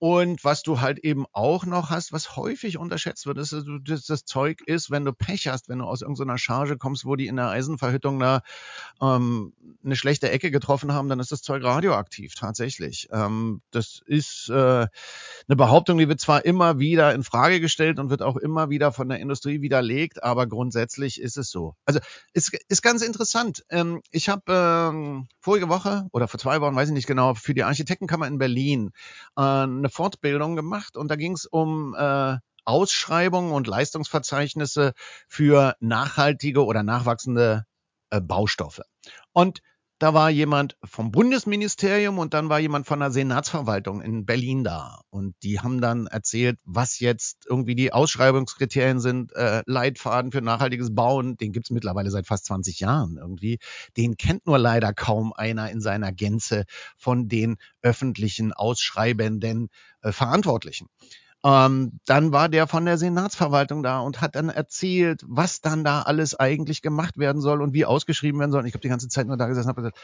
Und was du halt eben auch noch hast, was häufig unterschätzt wird, ist, dass das Zeug ist, wenn du Pech hast, wenn du aus irgendeiner Charge kommst, wo die in der Eisenverhüttung da ähm, eine schlechte Ecke getroffen haben, dann ist das Zeug radioaktiv tatsächlich. Ähm, das ist äh, eine Behauptung, die wird zwar immer wieder in Frage gestellt und wird auch immer wieder von der Industrie widerlegt, aber grundsätzlich ist es so. Also ist, ist ganz interessant. Ähm, ich habe ähm, vorige Woche oder vor zwei Wochen, weiß ich nicht genau, für die Architektenkammer in Berlin äh, eine Fortbildung gemacht und da ging es um äh, Ausschreibungen und Leistungsverzeichnisse für nachhaltige oder nachwachsende äh, Baustoffe. Und da war jemand vom Bundesministerium und dann war jemand von der Senatsverwaltung in Berlin da. Und die haben dann erzählt, was jetzt irgendwie die Ausschreibungskriterien sind, äh, Leitfaden für nachhaltiges Bauen, den gibt's mittlerweile seit fast 20 Jahren irgendwie. Den kennt nur leider kaum einer in seiner Gänze von den öffentlichen Ausschreibenden äh, Verantwortlichen. Ähm, dann war der von der Senatsverwaltung da und hat dann erzählt, was dann da alles eigentlich gemacht werden soll und wie ausgeschrieben werden soll. Und ich habe die ganze Zeit nur da gesessen und habe gesagt,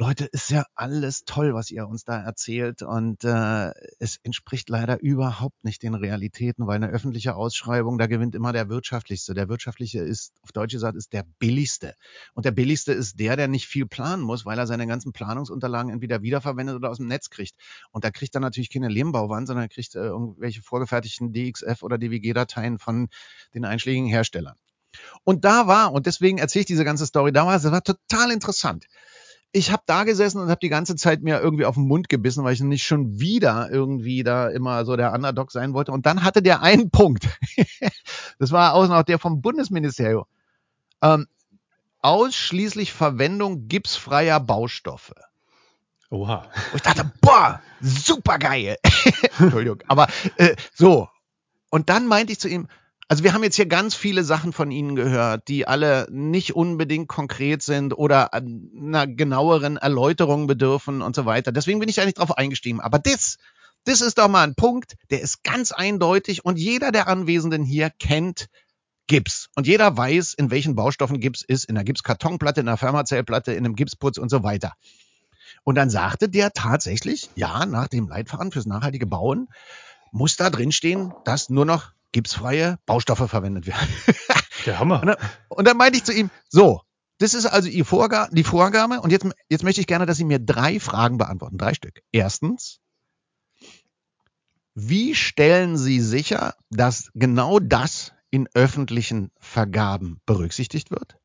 Leute, ist ja alles toll, was ihr uns da erzählt. Und äh, es entspricht leider überhaupt nicht den Realitäten, weil eine öffentliche Ausschreibung, da gewinnt immer der wirtschaftlichste. Der wirtschaftliche ist, auf Deutsch gesagt, ist der billigste. Und der billigste ist der, der nicht viel planen muss, weil er seine ganzen Planungsunterlagen entweder wiederverwendet oder aus dem Netz kriegt. Und da kriegt er natürlich keine Lehmbauwand, sondern er kriegt äh, irgendwelche vorgefertigten DXF oder DWG-Dateien von den einschlägigen Herstellern. Und da war, und deswegen erzähle ich diese ganze Story, da war es war total interessant ich habe da gesessen und habe die ganze Zeit mir irgendwie auf den Mund gebissen, weil ich nicht schon wieder irgendwie da immer so der Underdog sein wollte. Und dann hatte der einen <laughs> Punkt. das war auch noch der vom Bundesministerium. Ähm, ausschließlich Verwendung gipsfreier Baustoffe. Oha. Und ich dachte, boah, super geil. <laughs> Entschuldigung. Aber äh, so. Und dann meinte ich zu ihm, also wir haben jetzt hier ganz viele Sachen von Ihnen gehört, die alle nicht unbedingt konkret sind oder einer genaueren Erläuterung bedürfen und so weiter. Deswegen bin ich eigentlich drauf eingestiegen. Aber das, das ist doch mal ein Punkt, der ist ganz eindeutig und jeder der Anwesenden hier kennt Gips. Und jeder weiß, in welchen Baustoffen Gips ist, in der Gipskartonplatte, in der Fermazellplatte, in einem Gipsputz und so weiter. Und dann sagte der tatsächlich, ja, nach dem Leitfaden fürs nachhaltige Bauen muss da drinstehen, dass nur noch gipsfreie Baustoffe verwendet werden. <laughs> Der Hammer. Und dann, und dann meinte ich zu ihm, so, das ist also die Vorgabe, die Vorgabe und jetzt, jetzt möchte ich gerne, dass Sie mir drei Fragen beantworten, drei Stück. Erstens, wie stellen Sie sicher, dass genau das in öffentlichen Vergaben berücksichtigt wird?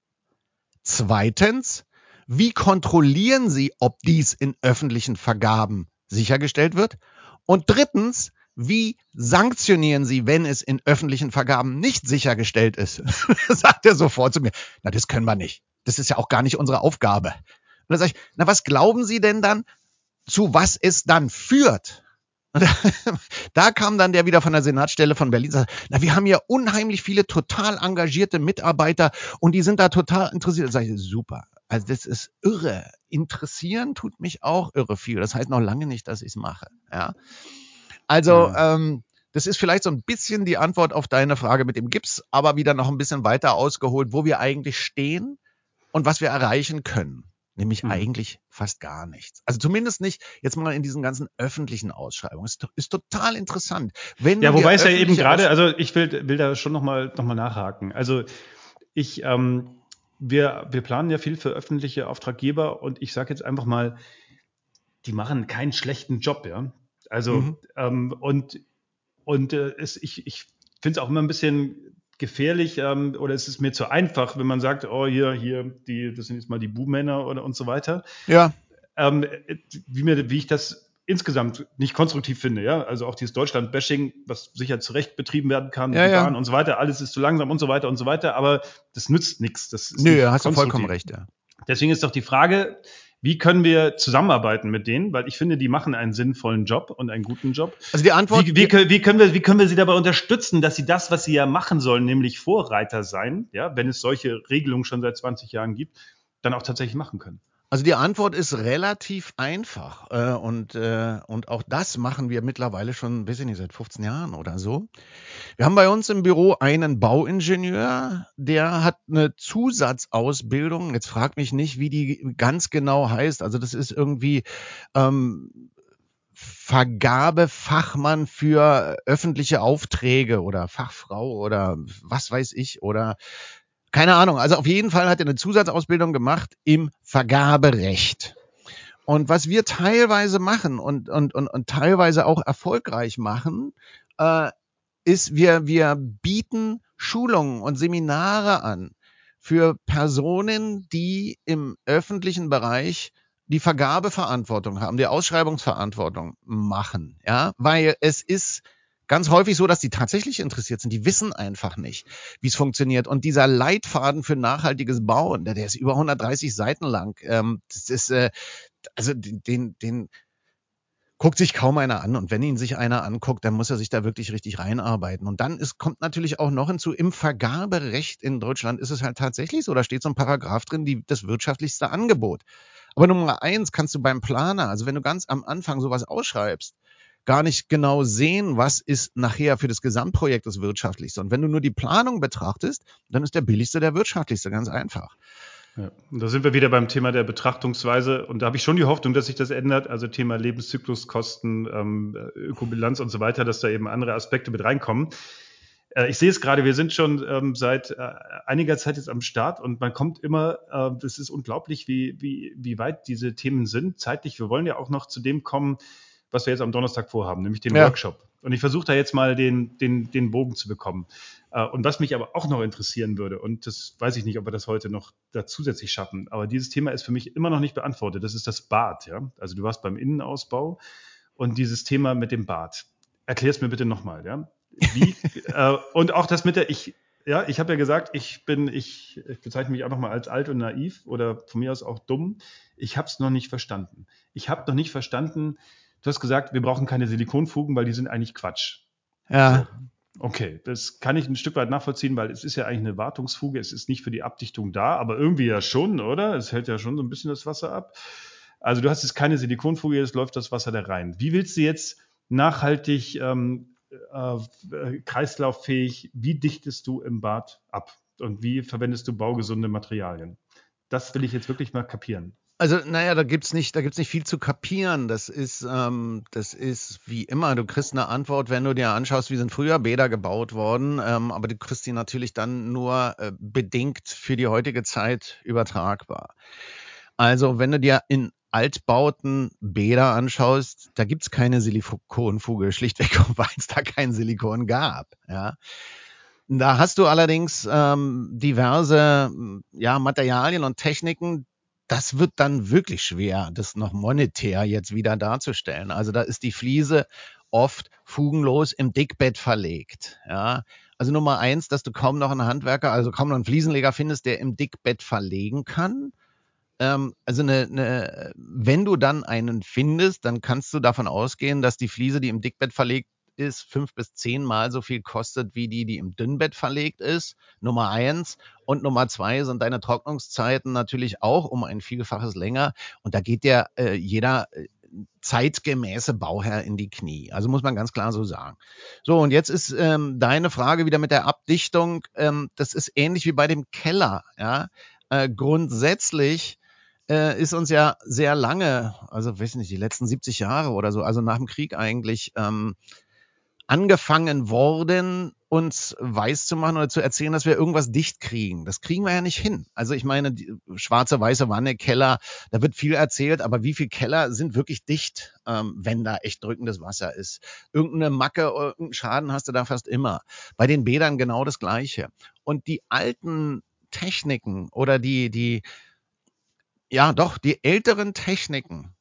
Zweitens, wie kontrollieren Sie, ob dies in öffentlichen Vergaben sichergestellt wird? Und drittens, wie sanktionieren Sie, wenn es in öffentlichen Vergaben nicht sichergestellt ist? <laughs> sagt er sofort zu mir, na, das können wir nicht. Das ist ja auch gar nicht unsere Aufgabe. Und dann sage ich, na, was glauben Sie denn dann, zu was es dann führt? <laughs> Da, kam dann der wieder von der Senatsstelle von Berlin. Sagt, na, wir haben ja unheimlich viele total engagierte Mitarbeiter und die sind da total interessiert. Da sage ich, super. Also das ist irre. Interessieren tut mich auch irre viel. Das heißt noch lange nicht, dass ich es mache. Ja. Also ja. ähm, das ist vielleicht so ein bisschen die Antwort auf deine Frage mit dem Gips, aber wieder noch ein bisschen weiter ausgeholt, wo wir eigentlich stehen und was wir erreichen können. Nämlich hm. eigentlich fast gar nichts. Also zumindest nicht jetzt mal in diesen ganzen öffentlichen Ausschreibungen. Ist, ist total interessant. Wenn ja, wobei es ja eben gerade, also ich will, will da schon nochmal noch mal nachhaken. Also ich, ähm, wir, wir planen ja viel für öffentliche Auftraggeber und ich sage jetzt einfach mal, die machen keinen schlechten Job, ja. Also, mhm. ähm, und, und äh, es, ich, ich finde es auch immer ein bisschen gefährlich ähm, oder es ist mir zu einfach, wenn man sagt, oh, hier, hier, die, das sind jetzt mal die Buhmänner oder und so weiter. Ja. Ähm, wie, mir, wie ich das insgesamt nicht konstruktiv finde, ja. Also auch dieses Deutschland-Bashing, was sicher zu Recht betrieben werden kann, ja, ja. und so weiter, alles ist zu langsam und so weiter und so weiter, aber das nützt nichts. Das ist Nö, hast du vollkommen recht, ja. Deswegen ist doch die Frage, wie können wir zusammenarbeiten mit denen? Weil ich finde, die machen einen sinnvollen Job und einen guten Job. Also die Antwort. Wie, wie, wie, können, wir, wie können wir sie dabei unterstützen, dass sie das, was sie ja machen sollen, nämlich Vorreiter sein, ja, wenn es solche Regelungen schon seit 20 Jahren gibt, dann auch tatsächlich machen können? Also die Antwort ist relativ einfach äh, und, äh, und auch das machen wir mittlerweile schon, weiß ich nicht, seit 15 Jahren oder so. Wir haben bei uns im Büro einen Bauingenieur, der hat eine Zusatzausbildung. Jetzt frag mich nicht, wie die ganz genau heißt. Also das ist irgendwie ähm, Vergabefachmann für öffentliche Aufträge oder Fachfrau oder was weiß ich oder keine Ahnung. Also auf jeden Fall hat er eine Zusatzausbildung gemacht im Vergaberecht. Und was wir teilweise machen und, und, und, und teilweise auch erfolgreich machen, äh, ist, wir, wir bieten Schulungen und Seminare an für Personen, die im öffentlichen Bereich die Vergabeverantwortung haben, die Ausschreibungsverantwortung machen, ja, weil es ist ganz häufig so, dass die tatsächlich interessiert sind. Die wissen einfach nicht, wie es funktioniert. Und dieser Leitfaden für nachhaltiges Bauen, der, der ist über 130 Seiten lang. Ähm, das ist, äh, also den, den guckt sich kaum einer an. Und wenn ihn sich einer anguckt, dann muss er sich da wirklich richtig reinarbeiten. Und dann ist, kommt natürlich auch noch hinzu, im Vergaberecht in Deutschland ist es halt tatsächlich so, da steht so ein Paragraph drin, die, das wirtschaftlichste Angebot. Aber Nummer eins kannst du beim Planer, also wenn du ganz am Anfang sowas ausschreibst, gar nicht genau sehen, was ist nachher für das Gesamtprojekt das wirtschaftlichste. Und wenn du nur die Planung betrachtest, dann ist der billigste der wirtschaftlichste, ganz einfach. Ja, und da sind wir wieder beim Thema der Betrachtungsweise. Und da habe ich schon die Hoffnung, dass sich das ändert. Also Thema Lebenszykluskosten, ähm, Ökobilanz und so weiter, dass da eben andere Aspekte mit reinkommen. Äh, ich sehe es gerade, wir sind schon ähm, seit äh, einiger Zeit jetzt am Start und man kommt immer, äh, ist unglaublich, wie, wie, wie weit diese Themen sind zeitlich. Wir wollen ja auch noch zu dem kommen, was wir jetzt am Donnerstag vorhaben, nämlich den ja. Workshop. Und ich versuche da jetzt mal den, den, den Bogen zu bekommen. Äh, und was mich aber auch noch interessieren würde, und das weiß ich nicht, ob wir das heute noch da zusätzlich schaffen, aber dieses Thema ist für mich immer noch nicht beantwortet. Das ist das Bad. Ja? Also du warst beim Innenausbau und dieses Thema mit dem Bad. Erklär es mir bitte nochmal. Ja? Wie, <laughs> äh, und auch das mit der, ich, ja, ich habe ja gesagt, ich bin, ich, ich bezeichne mich auch nochmal als alt und naiv oder von mir aus auch dumm. Ich habe es noch nicht verstanden. Ich habe noch nicht verstanden, Du hast gesagt, wir brauchen keine Silikonfugen, weil die sind eigentlich Quatsch. Ja. So. Okay, das kann ich ein Stück weit nachvollziehen, weil es ist ja eigentlich eine Wartungsfuge. Es ist nicht für die Abdichtung da, aber irgendwie ja schon, oder? Es hält ja schon so ein bisschen das Wasser ab. Also du hast jetzt keine Silikonfuge, jetzt läuft das Wasser da rein. Wie willst du jetzt nachhaltig ähm, äh, kreislauffähig, wie dichtest du im Bad ab? Und wie verwendest du baugesunde Materialien? Das will ich jetzt wirklich mal kapieren. Also, naja, da gibt's nicht, da gibt's nicht viel zu kapieren. Das ist, ähm, das ist wie immer. Du kriegst eine Antwort, wenn du dir anschaust, wie sind früher Bäder gebaut worden, ähm, aber du kriegst die natürlich dann nur äh, bedingt für die heutige Zeit übertragbar. Also, wenn du dir in Altbauten Bäder anschaust, da gibt's keine Silikonfuge, schlichtweg, <laughs> weil es da kein Silikon gab. Ja. Da hast du allerdings ähm, diverse ja, Materialien und Techniken, das wird dann wirklich schwer, das noch monetär jetzt wieder darzustellen. Also da ist die Fliese oft fugenlos im Dickbett verlegt. Ja, also Nummer eins, dass du kaum noch einen Handwerker, also kaum noch einen Fliesenleger findest, der im Dickbett verlegen kann. Ähm, also eine, eine, wenn du dann einen findest, dann kannst du davon ausgehen, dass die Fliese, die im Dickbett verlegt ist, fünf bis zehnmal so viel kostet wie die, die im Dünnbett verlegt ist. Nummer eins. Und Nummer zwei sind deine Trocknungszeiten natürlich auch um ein Vielfaches länger. Und da geht ja äh, jeder äh, zeitgemäße Bauherr in die Knie. Also muss man ganz klar so sagen. So, und jetzt ist ähm, deine Frage wieder mit der Abdichtung. Ähm, das ist ähnlich wie bei dem Keller. Ja? Äh, grundsätzlich äh, ist uns ja sehr lange, also weiß nicht, die letzten 70 Jahre oder so, also nach dem Krieg eigentlich, ähm, angefangen worden, uns weiß zu machen oder zu erzählen, dass wir irgendwas dicht kriegen. Das kriegen wir ja nicht hin. Also ich meine, schwarze, weiße Wanne, Keller, da wird viel erzählt, aber wie viele Keller sind wirklich dicht, ähm, wenn da echt drückendes Wasser ist? Irgendeine Macke, irgendeinen Schaden hast du da fast immer. Bei den Bädern genau das Gleiche. Und die alten Techniken oder die, die, ja doch, die älteren Techniken,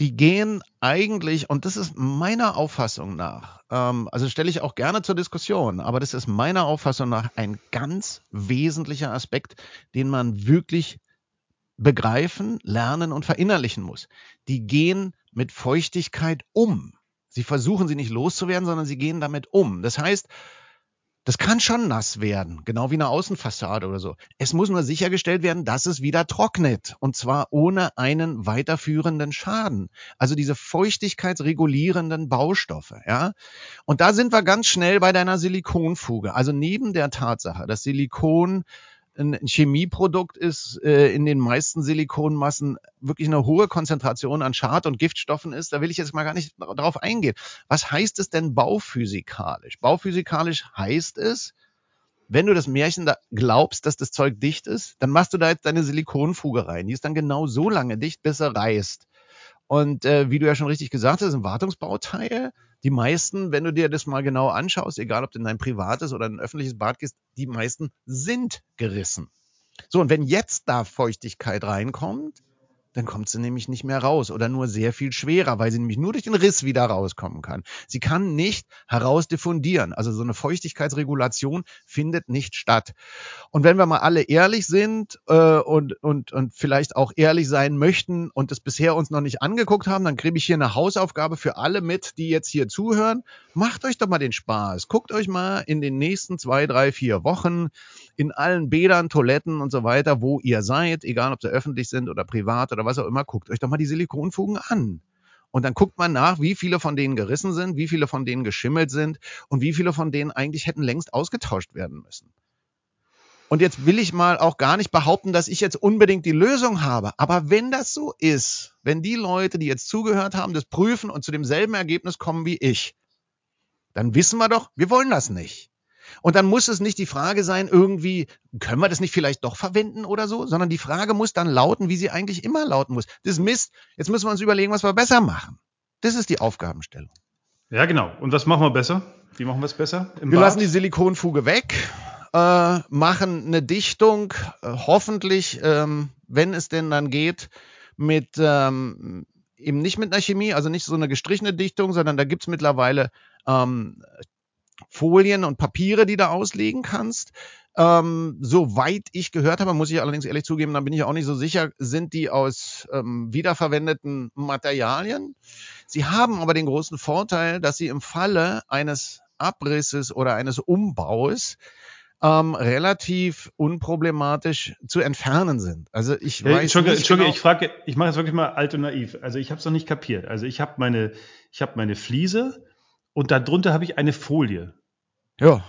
die gehen eigentlich, und das ist meiner Auffassung nach, ähm, also stelle ich auch gerne zur Diskussion, aber das ist meiner Auffassung nach ein ganz wesentlicher Aspekt, den man wirklich begreifen, lernen und verinnerlichen muss. Die gehen mit Feuchtigkeit um. Sie versuchen sie nicht loszuwerden, sondern sie gehen damit um. Das heißt, das kann schon nass werden, genau wie eine Außenfassade oder so. Es muss nur sichergestellt werden, dass es wieder trocknet und zwar ohne einen weiterführenden Schaden. Also diese feuchtigkeitsregulierenden Baustoffe, ja. Und da sind wir ganz schnell bei deiner Silikonfuge. Also neben der Tatsache, dass Silikon ein Chemieprodukt ist, äh, in den meisten Silikonmassen wirklich eine hohe Konzentration an Schad- und Giftstoffen ist, da will ich jetzt mal gar nicht darauf eingehen. Was heißt es denn bauphysikalisch? Bauphysikalisch heißt es, wenn du das Märchen da glaubst, dass das Zeug dicht ist, dann machst du da jetzt deine Silikonfuge rein. Die ist dann genau so lange dicht, bis er reißt. Und äh, wie du ja schon richtig gesagt hast, ein Wartungsbauteil die meisten, wenn du dir das mal genau anschaust, egal ob du in ein privates oder ein öffentliches Bad gehst, die meisten sind gerissen. So, und wenn jetzt da Feuchtigkeit reinkommt, dann kommt sie nämlich nicht mehr raus oder nur sehr viel schwerer, weil sie nämlich nur durch den Riss wieder rauskommen kann. Sie kann nicht herausdiffundieren. Also so eine Feuchtigkeitsregulation findet nicht statt. Und wenn wir mal alle ehrlich sind äh, und, und, und vielleicht auch ehrlich sein möchten und es bisher uns noch nicht angeguckt haben, dann kriege ich hier eine Hausaufgabe für alle mit, die jetzt hier zuhören. Macht euch doch mal den Spaß. Guckt euch mal in den nächsten zwei, drei, vier Wochen in allen Bädern, Toiletten und so weiter, wo ihr seid, egal ob sie öffentlich sind oder privat oder was auch immer, guckt euch doch mal die Silikonfugen an. Und dann guckt man nach, wie viele von denen gerissen sind, wie viele von denen geschimmelt sind und wie viele von denen eigentlich hätten längst ausgetauscht werden müssen. Und jetzt will ich mal auch gar nicht behaupten, dass ich jetzt unbedingt die Lösung habe. Aber wenn das so ist, wenn die Leute, die jetzt zugehört haben, das prüfen und zu demselben Ergebnis kommen wie ich, dann wissen wir doch, wir wollen das nicht. Und dann muss es nicht die Frage sein, irgendwie, können wir das nicht vielleicht doch verwenden oder so, sondern die Frage muss dann lauten, wie sie eigentlich immer lauten muss. Das ist Mist. Jetzt müssen wir uns überlegen, was wir besser machen. Das ist die Aufgabenstellung. Ja, genau. Und was machen wir besser? Wie machen wir es besser? wir Bad? lassen die Silikonfuge weg, äh, machen eine Dichtung, äh, hoffentlich, ähm, wenn es denn dann geht, mit ähm, eben nicht mit einer Chemie, also nicht so eine gestrichene Dichtung, sondern da gibt's mittlerweile ähm, Folien und Papiere, die du auslegen kannst. Ähm, soweit ich gehört habe, muss ich allerdings ehrlich zugeben, da bin ich auch nicht so sicher, sind die aus ähm, wiederverwendeten Materialien. Sie haben aber den großen Vorteil, dass sie im Falle eines Abrisses oder eines Umbaus ähm, relativ unproblematisch zu entfernen sind. Also ich weiß Entschuldige, nicht Entschuldige, genau, ich frage, ich mache jetzt wirklich mal alt und naiv. Also ich habe es noch nicht kapiert. Also ich habe meine, ich habe meine Fliese und darunter habe ich eine Folie. Ja.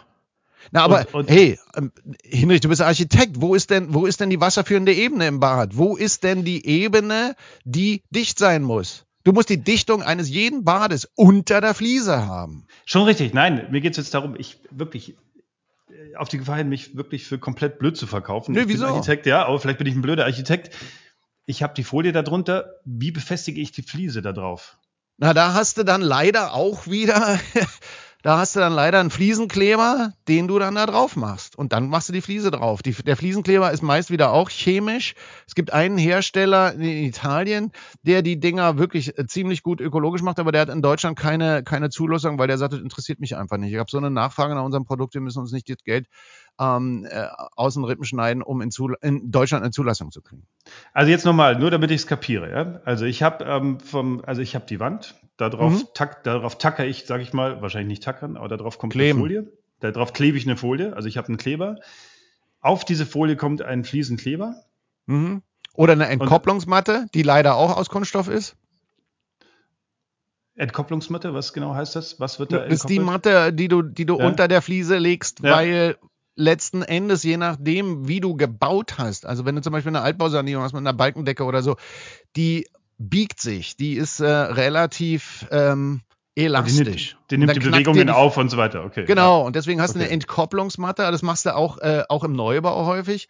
Na, aber und, und hey, ähm, Hinrich, du bist Architekt. Wo ist denn, wo ist denn die wasserführende Ebene im Bad? Wo ist denn die Ebene, die dicht sein muss? Du musst die Dichtung eines jeden Bades unter der Fliese haben. Schon richtig. Nein, mir geht es jetzt darum, ich wirklich äh, auf die Gefahr hin, mich wirklich für komplett blöd zu verkaufen. Nee, wieso? Architekt, ja, aber vielleicht bin ich ein blöder Architekt. Ich habe die Folie darunter. Wie befestige ich die Fliese da drauf? Na, da hast du dann leider auch wieder <laughs> Da hast du dann leider einen Fliesenkleber, den du dann da drauf machst. Und dann machst du die Fliese drauf. Die, der Fliesenkleber ist meist wieder auch chemisch. Es gibt einen Hersteller in Italien, der die Dinger wirklich äh, ziemlich gut ökologisch macht, aber der hat in Deutschland keine, keine Zulassung, weil der sagt, das interessiert mich einfach nicht. Ich habe so eine Nachfrage nach unserem Produkt, wir müssen uns nicht das Geld ähm, äh, aus den Rippen schneiden, um in, Zul in Deutschland eine Zulassung zu kriegen. Also jetzt nochmal, nur damit ich es kapiere. Ja? Also ich habe ähm, vom, also ich habe die Wand, Darauf, mhm. tack, darauf tacker ich, sage ich mal, wahrscheinlich nicht tackern, aber darauf kommt Kleben. eine Folie. Darauf klebe ich eine Folie, also ich habe einen Kleber. Auf diese Folie kommt ein Fliesenkleber. Mhm. Oder eine Entkopplungsmatte, die leider auch aus Kunststoff ist. Entkopplungsmatte, was genau heißt das? Was wird da Das ist die Matte, die du, die du ja. unter der Fliese legst, ja. weil letzten Endes, je nachdem, wie du gebaut hast, also wenn du zum Beispiel eine Altbausanierung hast mit einer Balkendecke oder so, die biegt sich, die ist äh, relativ ähm, elastisch. Die nimmt, die, nimmt die Bewegungen die, auf und so weiter. Okay. Genau, ja. und deswegen hast okay. du eine Entkopplungsmatte, das machst du auch, äh, auch im Neubau häufig.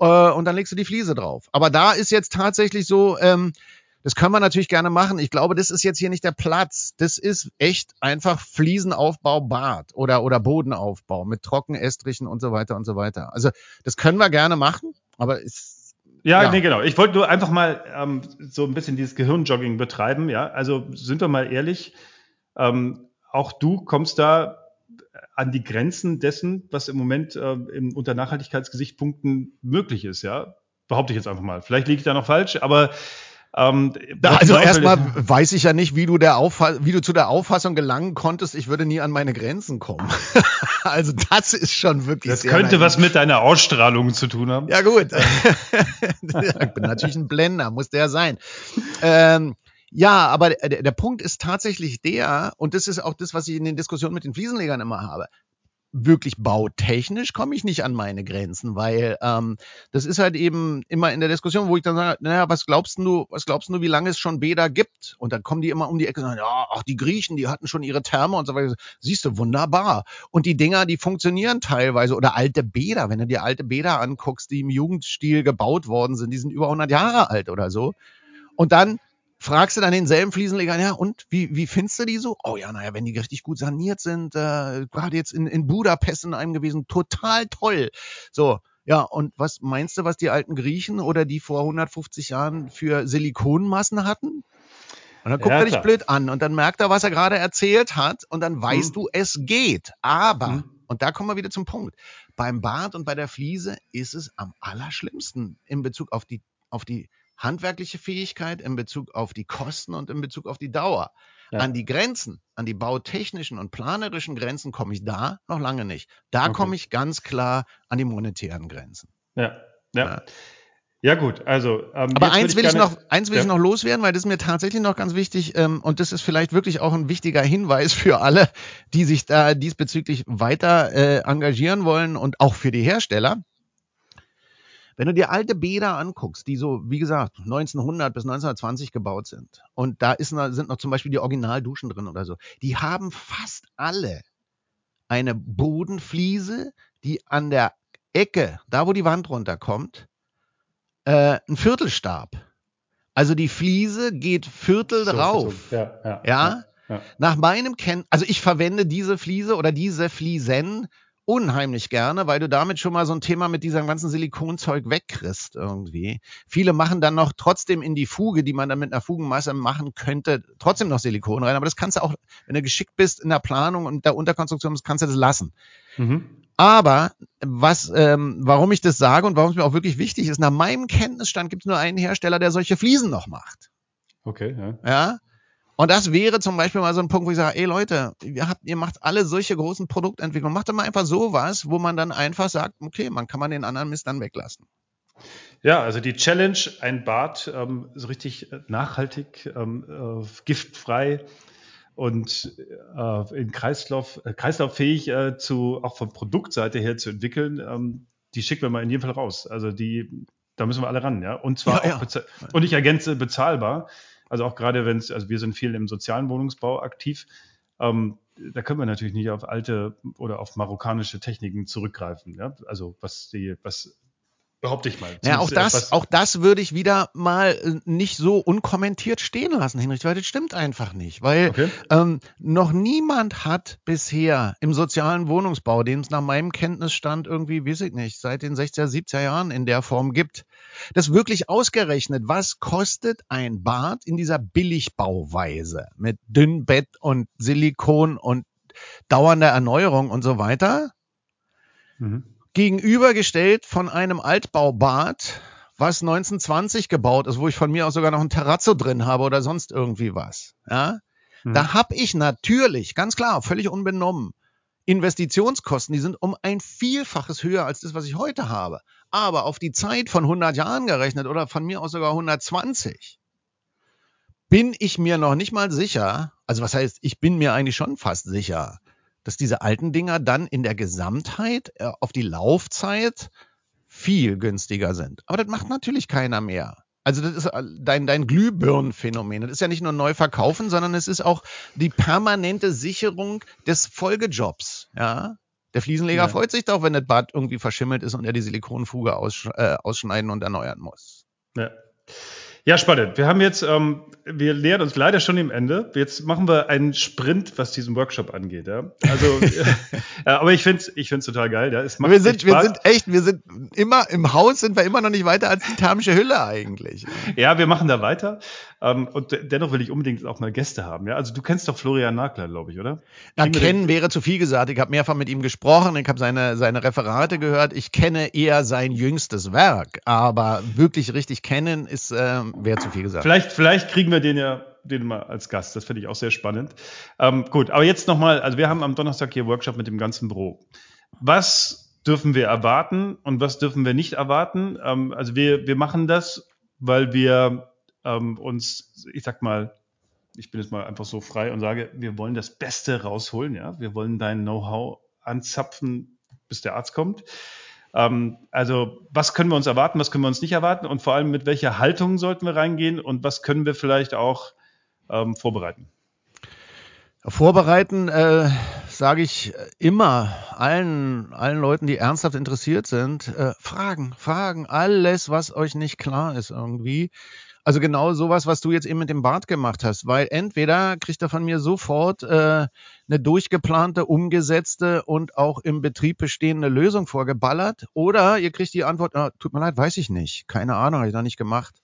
Äh, und dann legst du die Fliese drauf. Aber da ist jetzt tatsächlich so, ähm, das können wir natürlich gerne machen. Ich glaube, das ist jetzt hier nicht der Platz. Das ist echt einfach Fliesenaufbau Bad oder, oder Bodenaufbau mit Trockenestrichen und so weiter und so weiter. Also das können wir gerne machen, aber ist ja, ja, nee, genau. Ich wollte nur einfach mal ähm, so ein bisschen dieses Gehirnjogging betreiben. Ja, also sind wir mal ehrlich, ähm, auch du kommst da an die Grenzen dessen, was im Moment äh, im, unter Nachhaltigkeitsgesichtspunkten möglich ist. Ja, behaupte ich jetzt einfach mal. Vielleicht liege ich da noch falsch, aber ähm, also erstmal weiß ich ja nicht, wie du, der wie du zu der Auffassung gelangen konntest, ich würde nie an meine Grenzen kommen. <laughs> also das ist schon wirklich. Das könnte naiv. was mit deiner Ausstrahlung zu tun haben. Ja gut. <laughs> ich bin natürlich ein Blender, muss der sein. Ähm, ja, aber der, der Punkt ist tatsächlich der, und das ist auch das, was ich in den Diskussionen mit den Fliesenlegern immer habe wirklich bautechnisch komme ich nicht an meine Grenzen, weil ähm, das ist halt eben immer in der Diskussion, wo ich dann sage, naja, was glaubst du, was glaubst du, wie lange es schon Bäder gibt? Und dann kommen die immer um die Ecke und sagen, ja, ach, die Griechen, die hatten schon ihre Therme und so weiter. Siehst du, wunderbar. Und die Dinger, die funktionieren teilweise. Oder alte Bäder, wenn du dir alte Bäder anguckst, die im Jugendstil gebaut worden sind, die sind über 100 Jahre alt oder so. Und dann fragst du dann denselben Fliesenleger, ja, und wie, wie findest du die so? Oh ja, naja, wenn die richtig gut saniert sind, äh, gerade jetzt in, in Budapest in einem gewesen, total toll. So, ja, und was meinst du, was die alten Griechen oder die vor 150 Jahren für Silikonmassen hatten? Und dann guckt ja, er dich blöd an und dann merkt er, was er gerade erzählt hat und dann weißt hm. du, es geht. Aber, hm. und da kommen wir wieder zum Punkt, beim Bad und bei der Fliese ist es am allerschlimmsten in Bezug auf die, auf die handwerkliche Fähigkeit in Bezug auf die Kosten und in Bezug auf die Dauer. Ja. An die Grenzen, an die bautechnischen und planerischen Grenzen komme ich da noch lange nicht. Da okay. komme ich ganz klar an die monetären Grenzen. Ja, ja. ja. Ja gut, also. Ähm, Aber eins will ich, noch, eins will ja. ich noch loswerden, weil das ist mir tatsächlich noch ganz wichtig ähm, und das ist vielleicht wirklich auch ein wichtiger Hinweis für alle, die sich da diesbezüglich weiter äh, engagieren wollen und auch für die Hersteller. Wenn du dir alte Bäder anguckst, die so, wie gesagt, 1900 bis 1920 gebaut sind, und da ist, sind noch zum Beispiel die Originalduschen drin oder so, die haben fast alle eine Bodenfliese, die an der Ecke, da wo die Wand runterkommt, äh, ein Viertelstab. Also die Fliese geht Viertel so, drauf. Ja, ja, ja? ja, Nach meinem Kennen, also ich verwende diese Fliese oder diese Fliesen unheimlich gerne, weil du damit schon mal so ein Thema mit diesem ganzen Silikonzeug wegkriegst irgendwie. Viele machen dann noch trotzdem in die Fuge, die man dann mit einer Fugenmasse machen könnte, trotzdem noch Silikon rein. Aber das kannst du auch, wenn du geschickt bist in der Planung und der Unterkonstruktion, kannst du das lassen. Mhm. Aber was, ähm, warum ich das sage und warum es mir auch wirklich wichtig ist, nach meinem Kenntnisstand gibt es nur einen Hersteller, der solche Fliesen noch macht. Okay, ja. Ja. Und das wäre zum Beispiel mal so ein Punkt, wo ich sage, ey Leute, ihr, habt, ihr macht alle solche großen Produktentwicklungen, macht doch mal einfach sowas, wo man dann einfach sagt, okay, man kann man den anderen Mist dann weglassen. Ja, also die Challenge, ein Bad ähm, so richtig nachhaltig, ähm, äh, giftfrei und äh, in Kreislauf, äh, kreislauffähig äh, zu, auch von Produktseite her zu entwickeln, ähm, die schicken wir mal in jedem Fall raus. Also die, da müssen wir alle ran, ja. Und zwar ja, auch ja. und ich ergänze bezahlbar. Also auch gerade wenn es, also wir sind viel im sozialen Wohnungsbau aktiv. Ähm, da können wir natürlich nicht auf alte oder auf marokkanische Techniken zurückgreifen. Ja? Also was die, was Behaupte ich mal. Ja, auch das, auch das würde ich wieder mal äh, nicht so unkommentiert stehen lassen, Hinrich, weil das stimmt einfach nicht. Weil okay. ähm, noch niemand hat bisher im sozialen Wohnungsbau, den es nach meinem Kenntnisstand irgendwie, weiß ich nicht, seit den 60er, 70er Jahren in der Form gibt, das wirklich ausgerechnet. Was kostet ein Bad in dieser Billigbauweise mit Dünnbett und Silikon und dauernder Erneuerung und so weiter? Mhm gegenübergestellt von einem Altbaubad, was 1920 gebaut ist, wo ich von mir aus sogar noch ein Terrazzo drin habe oder sonst irgendwie was. Ja? Mhm. Da habe ich natürlich, ganz klar, völlig unbenommen, Investitionskosten, die sind um ein Vielfaches höher als das, was ich heute habe. Aber auf die Zeit von 100 Jahren gerechnet oder von mir aus sogar 120, bin ich mir noch nicht mal sicher, also was heißt, ich bin mir eigentlich schon fast sicher, dass diese alten Dinger dann in der Gesamtheit äh, auf die Laufzeit viel günstiger sind. Aber das macht natürlich keiner mehr. Also das ist äh, dein, dein Glühbirnenphänomen. Das ist ja nicht nur neu verkaufen, sondern es ist auch die permanente Sicherung des Folgejobs. Ja? Der Fliesenleger ja. freut sich doch, wenn das Bad irgendwie verschimmelt ist und er die Silikonfuge aussch äh, ausschneiden und erneuern muss. Ja. Ja, spannend. Wir haben jetzt, ähm, wir nähern uns leider schon im Ende. Jetzt machen wir einen Sprint, was diesen Workshop angeht. Ja? Also, <laughs> äh, aber ich finde es ich find's total geil. Ja? Es macht wir, sind, wir sind echt, wir sind immer im Haus, sind wir immer noch nicht weiter als die thermische Hülle eigentlich. Ja, wir machen da weiter. Ähm, und dennoch will ich unbedingt auch mal Gäste haben. Ja? Also du kennst doch Florian Nagler, glaube ich, oder? Na, kennen wäre zu viel gesagt. Ich habe mehrfach mit ihm gesprochen, ich habe seine, seine Referate gehört. Ich kenne eher sein jüngstes Werk, aber wirklich richtig kennen ist ähm, wäre zu viel gesagt. Vielleicht, vielleicht kriegen wir den ja den mal als Gast. Das finde ich auch sehr spannend. Ähm, gut, aber jetzt nochmal, also wir haben am Donnerstag hier Workshop mit dem ganzen Büro. Was dürfen wir erwarten und was dürfen wir nicht erwarten? Ähm, also wir, wir machen das, weil wir ähm, uns, ich sag mal, ich bin jetzt mal einfach so frei und sage, wir wollen das Beste rausholen, ja. Wir wollen dein Know-how anzapfen, bis der Arzt kommt. Ähm, also was können wir uns erwarten, was können wir uns nicht erwarten und vor allem mit welcher Haltung sollten wir reingehen und was können wir vielleicht auch ähm, vorbereiten? Vorbereiten äh, sage ich immer allen, allen Leuten, die ernsthaft interessiert sind, äh, fragen, fragen, alles, was euch nicht klar ist irgendwie. Also genau sowas, was du jetzt eben mit dem Bart gemacht hast, weil entweder kriegt er von mir sofort äh, eine durchgeplante, umgesetzte und auch im Betrieb bestehende Lösung vorgeballert, oder ihr kriegt die Antwort, ah, tut mir leid, weiß ich nicht, keine Ahnung, habe ich noch nicht gemacht.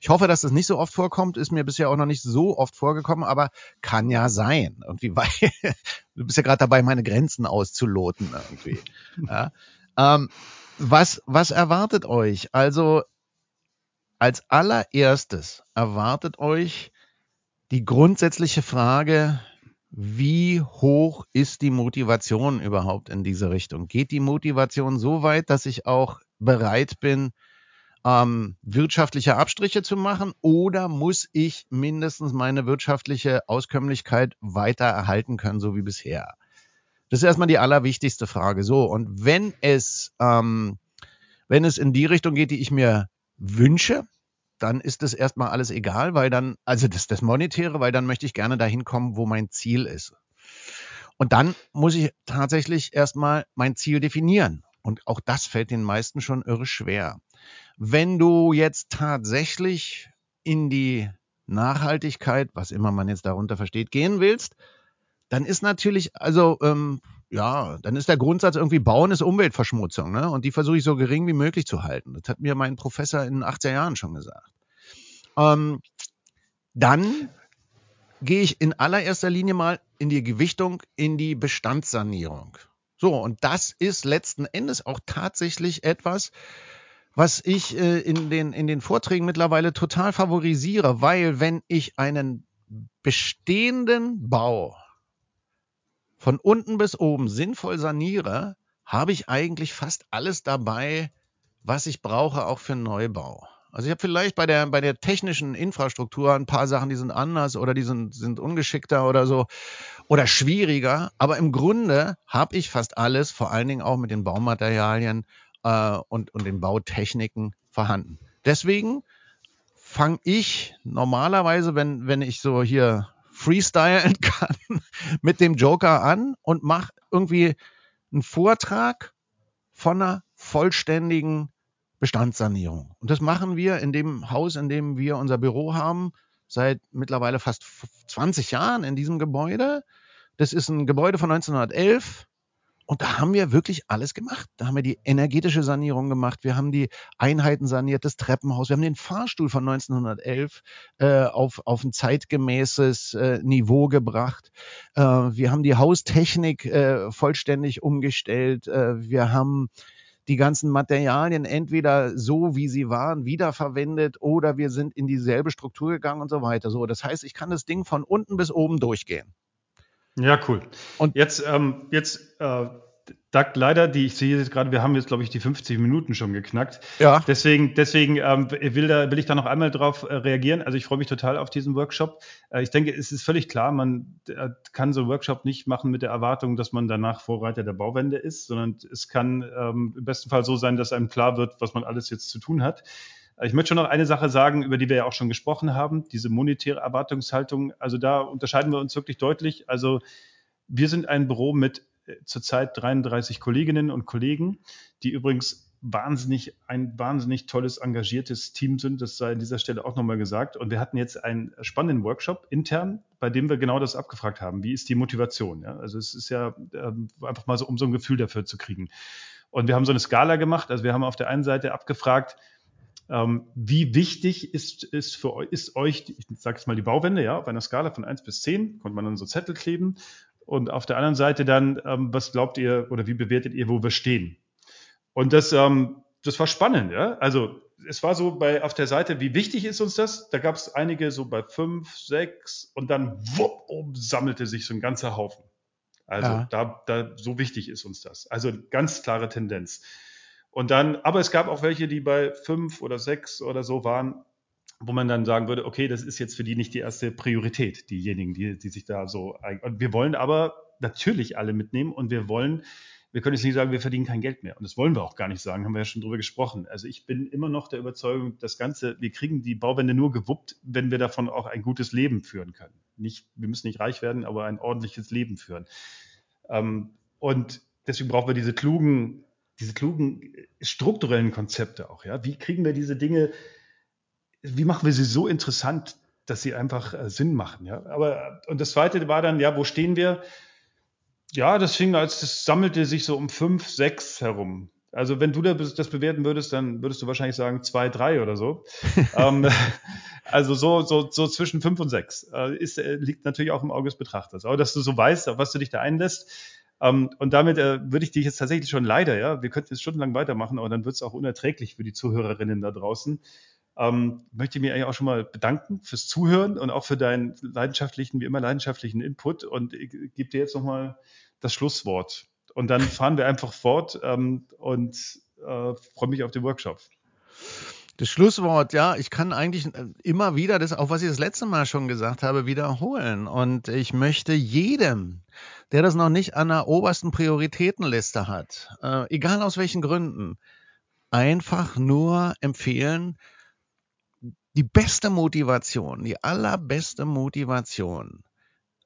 Ich hoffe, dass das nicht so oft vorkommt, ist mir bisher auch noch nicht so oft vorgekommen, aber kann ja sein. Irgendwie, <laughs> weil du bist ja gerade dabei, meine Grenzen auszuloten irgendwie. Ja. Ähm, was, was erwartet euch? Also als allererstes erwartet euch die grundsätzliche Frage, wie hoch ist die Motivation überhaupt in diese Richtung? Geht die Motivation so weit, dass ich auch bereit bin, ähm, wirtschaftliche Abstriche zu machen oder muss ich mindestens meine wirtschaftliche Auskömmlichkeit weiter erhalten können, so wie bisher? Das ist erstmal die allerwichtigste Frage. So, und wenn es, ähm, wenn es in die Richtung geht, die ich mir wünsche, dann ist das erstmal alles egal, weil dann, also das, das Monetäre, weil dann möchte ich gerne dahin kommen, wo mein Ziel ist. Und dann muss ich tatsächlich erstmal mein Ziel definieren. Und auch das fällt den meisten schon irre schwer. Wenn du jetzt tatsächlich in die Nachhaltigkeit, was immer man jetzt darunter versteht, gehen willst, dann ist natürlich, also ähm, ja, dann ist der Grundsatz irgendwie Bauen ist Umweltverschmutzung, ne? Und die versuche ich so gering wie möglich zu halten. Das hat mir mein Professor in den 80er Jahren schon gesagt. Ähm, dann gehe ich in allererster Linie mal in die Gewichtung, in die Bestandssanierung. So, und das ist letzten Endes auch tatsächlich etwas, was ich äh, in, den, in den Vorträgen mittlerweile total favorisiere, weil wenn ich einen bestehenden Bau von unten bis oben sinnvoll saniere, habe ich eigentlich fast alles dabei, was ich brauche, auch für Neubau. Also ich habe vielleicht bei der, bei der technischen Infrastruktur ein paar Sachen, die sind anders oder die sind, sind ungeschickter oder so oder schwieriger. Aber im Grunde habe ich fast alles, vor allen Dingen auch mit den Baumaterialien äh, und, und den Bautechniken vorhanden. Deswegen fange ich normalerweise, wenn, wenn ich so hier freestylen <laughs> kann, mit dem Joker an und mache irgendwie einen Vortrag von einer vollständigen Bestandssanierung. Und das machen wir in dem Haus, in dem wir unser Büro haben, seit mittlerweile fast 20 Jahren in diesem Gebäude. Das ist ein Gebäude von 1911 und da haben wir wirklich alles gemacht. Da haben wir die energetische Sanierung gemacht, wir haben die Einheiten saniert, das Treppenhaus, wir haben den Fahrstuhl von 1911 äh, auf, auf ein zeitgemäßes äh, Niveau gebracht. Äh, wir haben die Haustechnik äh, vollständig umgestellt. Äh, wir haben die ganzen Materialien entweder so, wie sie waren, wiederverwendet oder wir sind in dieselbe Struktur gegangen und so weiter. So, das heißt, ich kann das Ding von unten bis oben durchgehen. Ja, cool. Und jetzt, ähm, jetzt äh, Doug, leider, die ich sehe jetzt gerade, wir haben jetzt, glaube ich, die 50 Minuten schon geknackt. Ja. Deswegen, deswegen ähm, will, da, will ich da noch einmal drauf äh, reagieren. Also ich freue mich total auf diesen Workshop. Äh, ich denke, es ist völlig klar, man äh, kann so einen Workshop nicht machen mit der Erwartung, dass man danach Vorreiter der Bauwende ist, sondern es kann ähm, im besten Fall so sein, dass einem klar wird, was man alles jetzt zu tun hat. Ich möchte schon noch eine Sache sagen, über die wir ja auch schon gesprochen haben, diese monetäre Erwartungshaltung. Also da unterscheiden wir uns wirklich deutlich. Also wir sind ein Büro mit äh, zurzeit 33 Kolleginnen und Kollegen, die übrigens wahnsinnig, ein wahnsinnig tolles, engagiertes Team sind. Das sei an dieser Stelle auch nochmal gesagt. Und wir hatten jetzt einen spannenden Workshop intern, bei dem wir genau das abgefragt haben. Wie ist die Motivation? Ja? Also es ist ja äh, einfach mal so, um so ein Gefühl dafür zu kriegen. Und wir haben so eine Skala gemacht. Also wir haben auf der einen Seite abgefragt, ähm, wie wichtig ist, ist für euch, ist euch, ich sage jetzt mal die Bauwende, ja, auf einer Skala von 1 bis 10, konnte man dann so Zettel kleben. Und auf der anderen Seite dann, ähm, was glaubt ihr oder wie bewertet ihr, wo wir stehen? Und das, ähm, das war spannend, ja. Also es war so bei auf der Seite, wie wichtig ist uns das? Da gab es einige so bei fünf, sechs und dann wupp, oben sammelte sich so ein ganzer Haufen. Also ja. da, da so wichtig ist uns das. Also ganz klare Tendenz. Und dann, aber es gab auch welche, die bei fünf oder sechs oder so waren, wo man dann sagen würde, okay, das ist jetzt für die nicht die erste Priorität, diejenigen, die, die sich da so. Und wir wollen aber natürlich alle mitnehmen und wir wollen, wir können jetzt nicht sagen, wir verdienen kein Geld mehr. Und das wollen wir auch gar nicht sagen, haben wir ja schon drüber gesprochen. Also ich bin immer noch der Überzeugung, das Ganze, wir kriegen die Bauwende nur gewuppt, wenn wir davon auch ein gutes Leben führen können. Nicht, wir müssen nicht reich werden, aber ein ordentliches Leben führen. Ähm, und deswegen brauchen wir diese klugen diese klugen äh, strukturellen Konzepte auch, ja. Wie kriegen wir diese Dinge, wie machen wir sie so interessant, dass sie einfach äh, Sinn machen, ja. Aber, und das zweite war dann, ja, wo stehen wir? Ja, das fing als, das sammelte sich so um fünf, sechs herum. Also wenn du das bewerten würdest, dann würdest du wahrscheinlich sagen zwei, drei oder so. <laughs> ähm, also so, so, so zwischen fünf und sechs äh, ist, äh, liegt natürlich auch im Auge des Betrachters. Aber dass du so weißt, auf was du dich da einlässt, ähm, und damit äh, würde ich dich jetzt tatsächlich schon leider, ja, wir könnten jetzt stundenlang weitermachen, aber dann wird es auch unerträglich für die Zuhörerinnen da draußen. Ähm, möchte mich eigentlich auch schon mal bedanken fürs Zuhören und auch für deinen leidenschaftlichen, wie immer leidenschaftlichen Input und ich gebe dir jetzt nochmal das Schlusswort. Und dann fahren wir einfach fort ähm, und äh, freue mich auf den Workshop. Das Schlusswort, ja, ich kann eigentlich äh, immer wieder das, auch was ich das letzte Mal schon gesagt habe, wiederholen. Und ich möchte jedem, der das noch nicht an der obersten Prioritätenliste hat, äh, egal aus welchen Gründen, einfach nur empfehlen, die beste Motivation, die allerbeste Motivation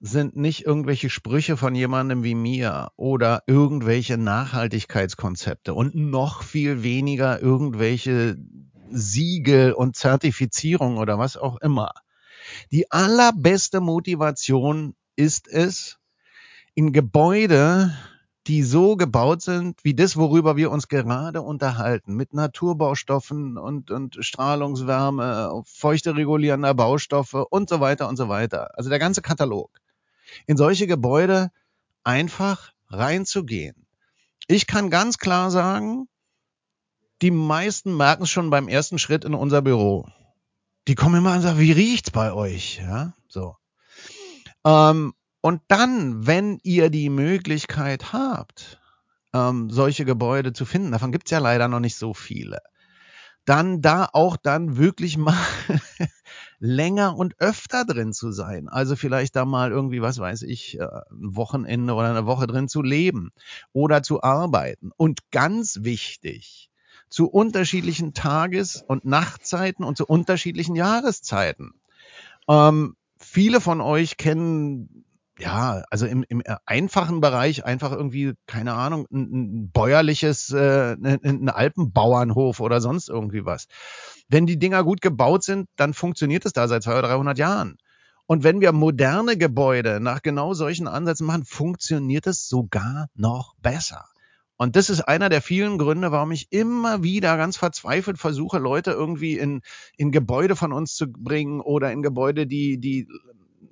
sind nicht irgendwelche Sprüche von jemandem wie mir oder irgendwelche Nachhaltigkeitskonzepte und noch viel weniger irgendwelche Siegel und Zertifizierung oder was auch immer. Die allerbeste Motivation ist es, in Gebäude, die so gebaut sind, wie das, worüber wir uns gerade unterhalten, mit Naturbaustoffen und, und Strahlungswärme, feuchte regulierender Baustoffe und so weiter und so weiter. Also der ganze Katalog. In solche Gebäude einfach reinzugehen. Ich kann ganz klar sagen, die meisten merken es schon beim ersten Schritt in unser Büro. Die kommen immer und sagen, wie riecht's bei euch? Ja, so. Ähm, und dann, wenn ihr die Möglichkeit habt, ähm, solche Gebäude zu finden, davon gibt's ja leider noch nicht so viele, dann da auch dann wirklich mal <laughs> länger und öfter drin zu sein. Also vielleicht da mal irgendwie, was weiß ich, äh, ein Wochenende oder eine Woche drin zu leben oder zu arbeiten. Und ganz wichtig, zu unterschiedlichen Tages- und Nachtzeiten und zu unterschiedlichen Jahreszeiten. Ähm, viele von euch kennen ja, also im, im einfachen Bereich einfach irgendwie, keine Ahnung, ein, ein bäuerliches, äh, ein, ein Alpenbauernhof oder sonst irgendwie was. Wenn die Dinger gut gebaut sind, dann funktioniert es da seit 200 oder 300 Jahren. Und wenn wir moderne Gebäude nach genau solchen Ansätzen machen, funktioniert es sogar noch besser. Und das ist einer der vielen Gründe, warum ich immer wieder ganz verzweifelt versuche, Leute irgendwie in, in Gebäude von uns zu bringen oder in Gebäude, die, die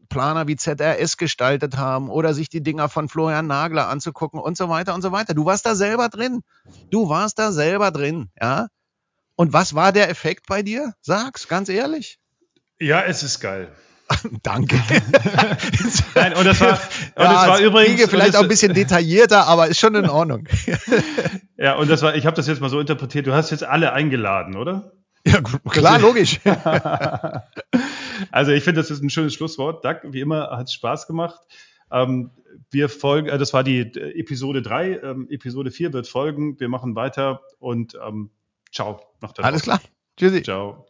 Planer wie ZRS gestaltet haben oder sich die Dinger von Florian Nagler anzugucken und so weiter und so weiter. Du warst da selber drin. Du warst da selber drin, ja. Und was war der Effekt bei dir? Sag's, ganz ehrlich. Ja, es ist geil. <laughs> Danke. <laughs> Nein, und das war, und ja, das war übrigens vielleicht das, auch ein bisschen <laughs> detaillierter, aber ist schon in Ordnung. ja, und das war, ich habe das jetzt mal so interpretiert. Du hast jetzt alle eingeladen, oder? Ja, klar, logisch. Also ich finde, das ist ein schönes Schlusswort. Doug, wie immer hat es Spaß gemacht. Ähm, wir folgen, äh, das war die äh, Episode 3, ähm, Episode 4 wird folgen. Wir machen weiter und ähm, ciao. Alles klar. Tschüssi. Ciao.